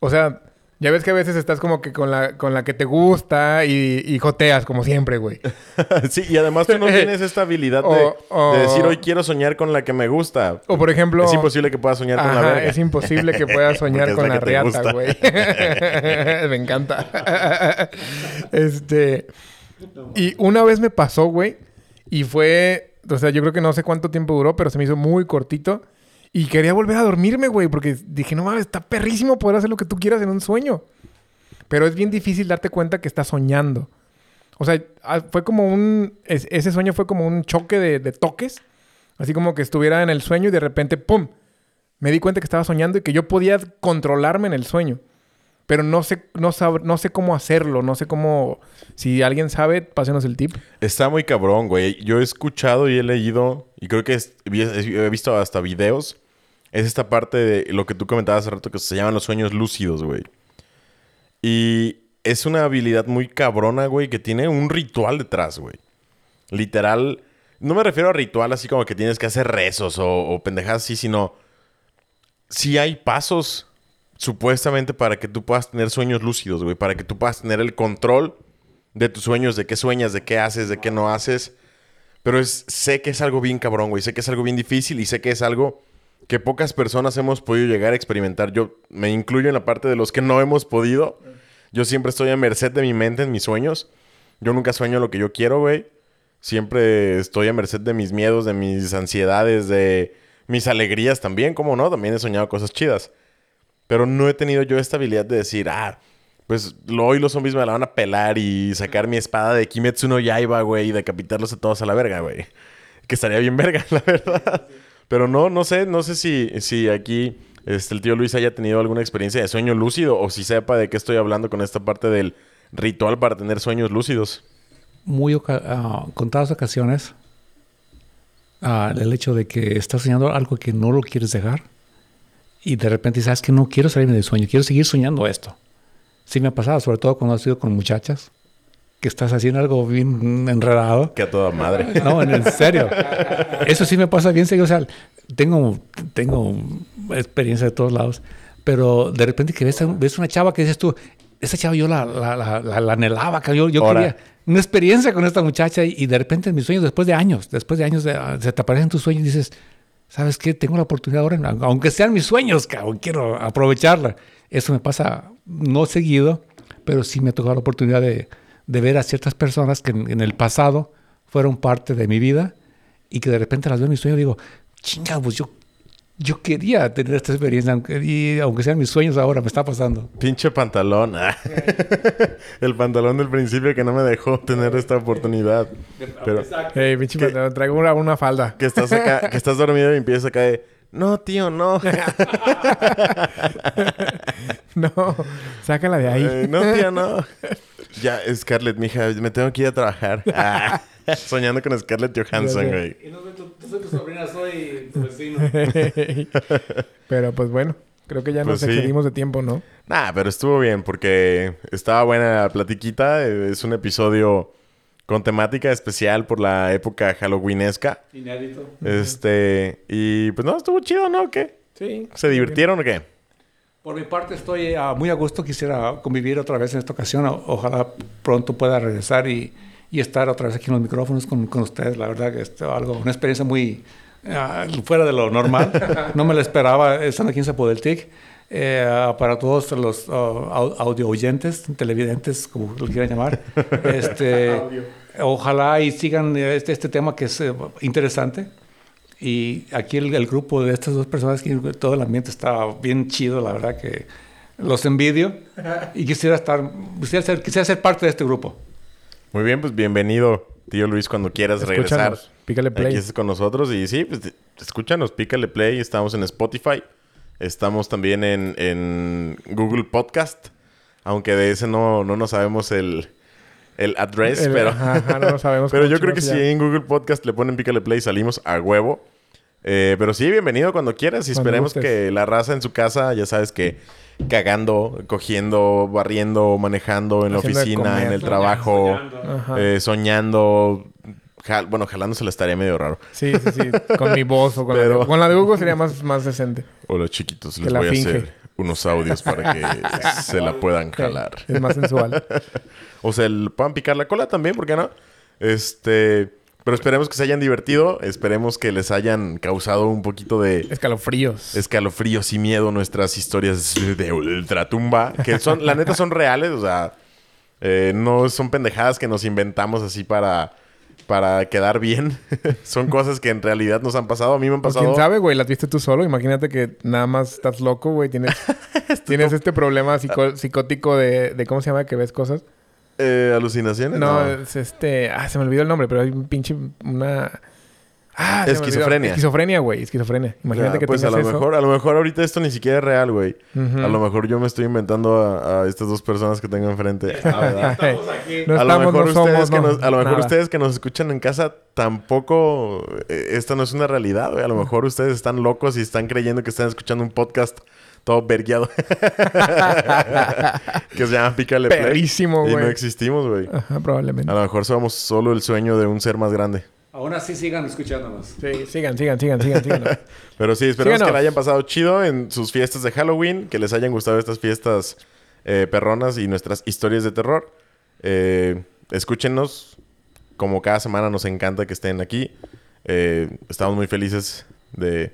O sea, ya ves que a veces estás como que con la, con la que te gusta y, y joteas, como siempre, güey. sí, y además tú no tienes esta habilidad de, O- o- de decir hoy quiero soñar con la que me gusta. O por ejemplo... Es imposible que puedas soñar con la verga. es imposible que puedas soñar con la la riata, güey. me encanta. este. Y una vez me pasó, güey. Y fue. O sea, yo creo que no sé cuánto tiempo duró, pero se me hizo muy cortito. Y quería volver a dormirme, güey. Porque dije, no mames, está perrísimo poder hacer lo que tú quieras en un sueño. Pero es bien difícil darte cuenta que estás soñando. O sea, fue como un. es- ese sueño fue como un choque de, toques. Así como que estuviera en el sueño y de repente, ¡pum! Me di cuenta que estaba soñando y que yo podía controlarme en el sueño. Pero no sé, no sab- no sé cómo hacerlo. No sé cómo. Si alguien sabe, pásenos el tip. Está muy cabrón, güey. Yo he escuchado y he leído, y creo que he visto hasta videos. Es esta parte de lo que tú comentabas hace rato que se llaman los sueños lúcidos, güey. Y es una habilidad muy cabrona, güey, que tiene un ritual detrás, güey. Literal, no me refiero a ritual así como que tienes que hacer rezos o, o pendejadas así, sino si hay pasos supuestamente para que tú puedas tener sueños lúcidos, güey, para que tú puedas tener el control de tus sueños, de qué sueñas, de qué haces, de qué no haces. Pero sé que es algo bien cabrón, güey. Sé que es algo bien difícil y sé que es algo que pocas personas hemos podido llegar a experimentar. Yo me incluyo en la parte de los que no hemos podido. Yo siempre estoy a merced de mi mente en mis sueños. Yo nunca sueño lo que yo quiero, güey. Siempre estoy a merced de mis miedos, de mis ansiedades, de mis alegrías también, como no, también he soñado cosas chidas. Pero no he tenido yo esta habilidad de decir, ah, pues lo, hoy los zombies me la van a pelar y sacar mi espada de Kimetsu no Yaiba, güey, y decapitarlos a todos a la verga, güey. Que estaría bien verga, la verdad. Pero no, no sé, no sé si, si aquí este, el tío Luis haya tenido alguna experiencia de sueño lúcido o si sepa de qué estoy hablando con esta parte del ritual para tener sueños lúcidos. Muy ah, contadas ocasiones, ah, el hecho de que estás soñando algo que no lo quieres dejar y de repente sabes que no quiero salirme del sueño, quiero seguir soñando esto. Sí me ha pasado, sobre todo cuando ha sido con muchachas, que estás haciendo algo bien enredado. Que a toda madre. No, en serio. Eso sí me pasa bien seguido. O sea, tengo, tengo experiencia de todos lados. Pero de repente que ves, ves una chava que dices tú, esa chava yo la, la, la, la anhelaba, que yo, yo quería una experiencia con esta muchacha y, y, de repente en mis sueños, después de años, después de años, de, se te aparecen tus sueños y dices, ¿sabes qué? Tengo la oportunidad ahora, aunque sean mis sueños, cabrón, quiero aprovecharla. Eso me pasa no seguido, pero sí me ha tocado la oportunidad de, de ver a ciertas personas que en, en, el pasado fueron parte de mi vida y que de repente las veo en mis sueños y digo, chinga, pues yo, yo quería tener esta experiencia, aunque, y, aunque sean mis sueños ahora, me está pasando. Pinche pantalón. el pantalón del principio que no me dejó tener esta oportunidad. Pero, hey, pinche pantalón, traigo una, una, falda. Que estás, acá, que estás dormido y empiezas a caer. No, tío, no. no, sácala de ahí. Eh, no, tío, no. Ya, Scarlett, mija, me tengo que ir a trabajar. Ah, soñando con Scarlett Johansson, güey. Y no soy tu, tú soy tu sobrina, soy tu vecino. pero pues bueno, creo que ya Pues nos sí. excedimos de tiempo, ¿no? Nah, pero estuvo bien porque estaba buena la platiquita. Es un episodio con temática especial por la época halloweenesca. Inédito. Este, y pues no, estuvo chido, ¿no? ¿Qué? Sí. ¿Se divirtieron o qué? Por mi parte estoy uh, muy a gusto, quisiera convivir otra vez en esta ocasión, o ojalá pronto pueda regresar y, y, estar otra vez aquí en los micrófonos con, con ustedes, la verdad que es algo, una experiencia muy uh, fuera de lo normal, no me la esperaba estando aquí en Zapodeltic. Eh, para todos los uh, audio oyentes, televidentes, como lo quieran llamar, este, ojalá y sigan este, este tema que es uh, interesante. Y aquí el, el, grupo de estas dos personas, todo el ambiente está bien chido, la verdad que los envidio. Y quisiera estar, quisiera ser, quisiera ser parte de este grupo. Muy bien, pues bienvenido, tío Luis, cuando quieras escúchanos, regresar. Pícale play. Aquí estás con nosotros. Y sí, pues escúchanos, pícale play. Estamos en Spotify. Estamos también en, en Google Podcast. Aunque de ese no, no nos sabemos el, el address, El- pero, ajá, ajá, no lo sabemos pero yo creo que si en Google Podcast le ponen Pícale Play salimos a huevo. Eh, pero sí, bienvenido cuando quieras y Cuando esperemos gustes. que la raza en su casa, ya sabes que cagando, cogiendo, barriendo, manejando en la Haciendo oficina, comer. en el trabajo, Ajá. eh, soñando, jal- bueno, jalándose la estaría medio raro. Sí, sí, sí. Con mi voz o con, la, de, con la de Google sería más, más decente. Hola chiquitos, les voy a hacer unos audios para que se la puedan jalar. Es más sensual. O sea, le puedan picar la cola también, ¿por qué no? Este, pero esperemos que se hayan divertido, esperemos que les hayan causado un poquito de Escalofríos. escalofríos y miedo nuestras historias de ultratumba, que son, la neta son reales, o sea, eh, no son pendejadas que nos inventamos así para, para quedar bien. son cosas que en realidad nos han pasado, a mí me han Pues, pasado. quién sabe, güey, las viste tú solo. Imagínate que nada más estás loco, güey. Tienes, tienes este problema psicótico de, de. ¿Cómo se llama? Que ves cosas. Eh, ¿Alucinaciones? No, es este. Ah, se me olvidó el nombre, pero hay un pinche. Una. Ah. Esquizofrenia. Esquizofrenia, güey. Esquizofrenia. Imagínate Ya, que pues a lo eso. mejor, a lo mejor ahorita esto ni siquiera es real, güey. A lo mejor yo me estoy inventando a, a estas dos personas que tengo enfrente. No a lo mejor, no ustedes, somos, que no, nos, a lo mejor nada. ustedes que nos escuchan en casa tampoco eh, esta no es una realidad, güey. A lo mejor ustedes están locos y están creyendo que están escuchando un podcast todo vergueado que se llama Pícale Play. Perrísimo, Y güey. no existimos, güey. Ajá, probablemente. A lo mejor somos solo el sueño de un ser más grande. Aún así sigan escuchándonos. Sí, sigan, sigan, sigan, sigan, sigan. Pero sí, esperamos Síganos. que la hayan pasado chido en sus fiestas de Halloween, que les hayan gustado estas fiestas eh, perronas y nuestras historias de terror. Eh, escúchenos, como cada semana nos encanta que estén aquí. Eh, estamos muy felices de...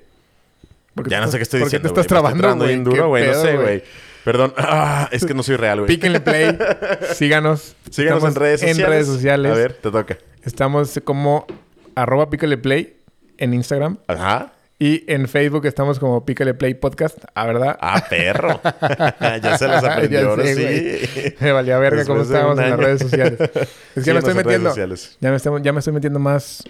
Porque ya no sé qué estoy ¿por diciendo. te estás estoy trabando, güey? bien ¿Qué duro, güey. No sé, güey. Perdón. Ah, es que no soy real, güey. Píquenle play. Síganos. Síganos en redes sociales. En redes sociales. A ver, te toca. Estamos como arroba pícale play en Instagram. Ajá. Y en Facebook estamos como Pícale Play Podcast. ¿Ah, verdad? Ah, perro. ya se las aprendió, Ya ahora sé, sí. Me valía verga cómo Después de estábamos en las redes sociales. Es que ya me estoy metiendo. sociales. Ya me, estoy, ya me estoy metiendo más.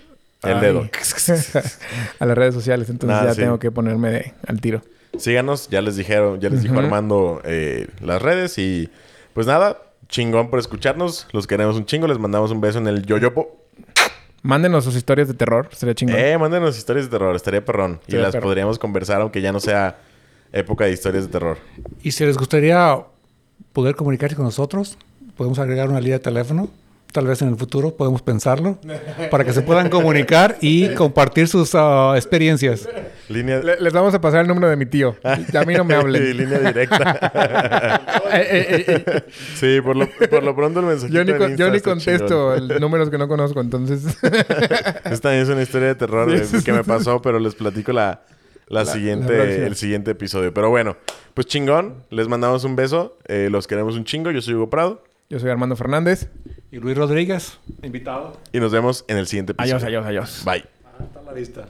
El ay, dedo. a las redes sociales. Entonces Nah, ya sí. tengo que ponerme de- al tiro. Síganos, ya les dijeron, ya les dijo. Armando eh, las redes y pues nada, chingón por escucharnos, los queremos un chingo, les mandamos un beso en el yoyopo. Mándenos sus historias de terror. Sería chingón. Eh, mándenos historias de terror, estaría perrón. Y las podríamos conversar aunque ya no sea época de historias de terror. Y si les gustaría poder comunicarse con nosotros, podemos agregar una línea de teléfono tal vez en el futuro podemos pensarlo, para que se puedan comunicar y compartir sus ah, experiencias. Línea... Le- les vamos a pasar el número de mi tío. Y a mí no me hablen. Línea directa. Eh, eh, eh, sí, por lo, por lo pronto el mensajito Yo ni, con- yo ni contesto el- números que no conozco, entonces... Esta es una historia de terror que me pasó, pero les platico la, la, siguiente, la el siguiente episodio. Pero bueno, pues chingón. Les mandamos un beso. Eh, los queremos un chingo. Yo soy Hugo Prado. Yo soy Armando Fernández. Y Luis Rodríguez, invitado. Y nos vemos en el siguiente episodio. Adiós, adiós, adiós. Bye. Hasta la vista.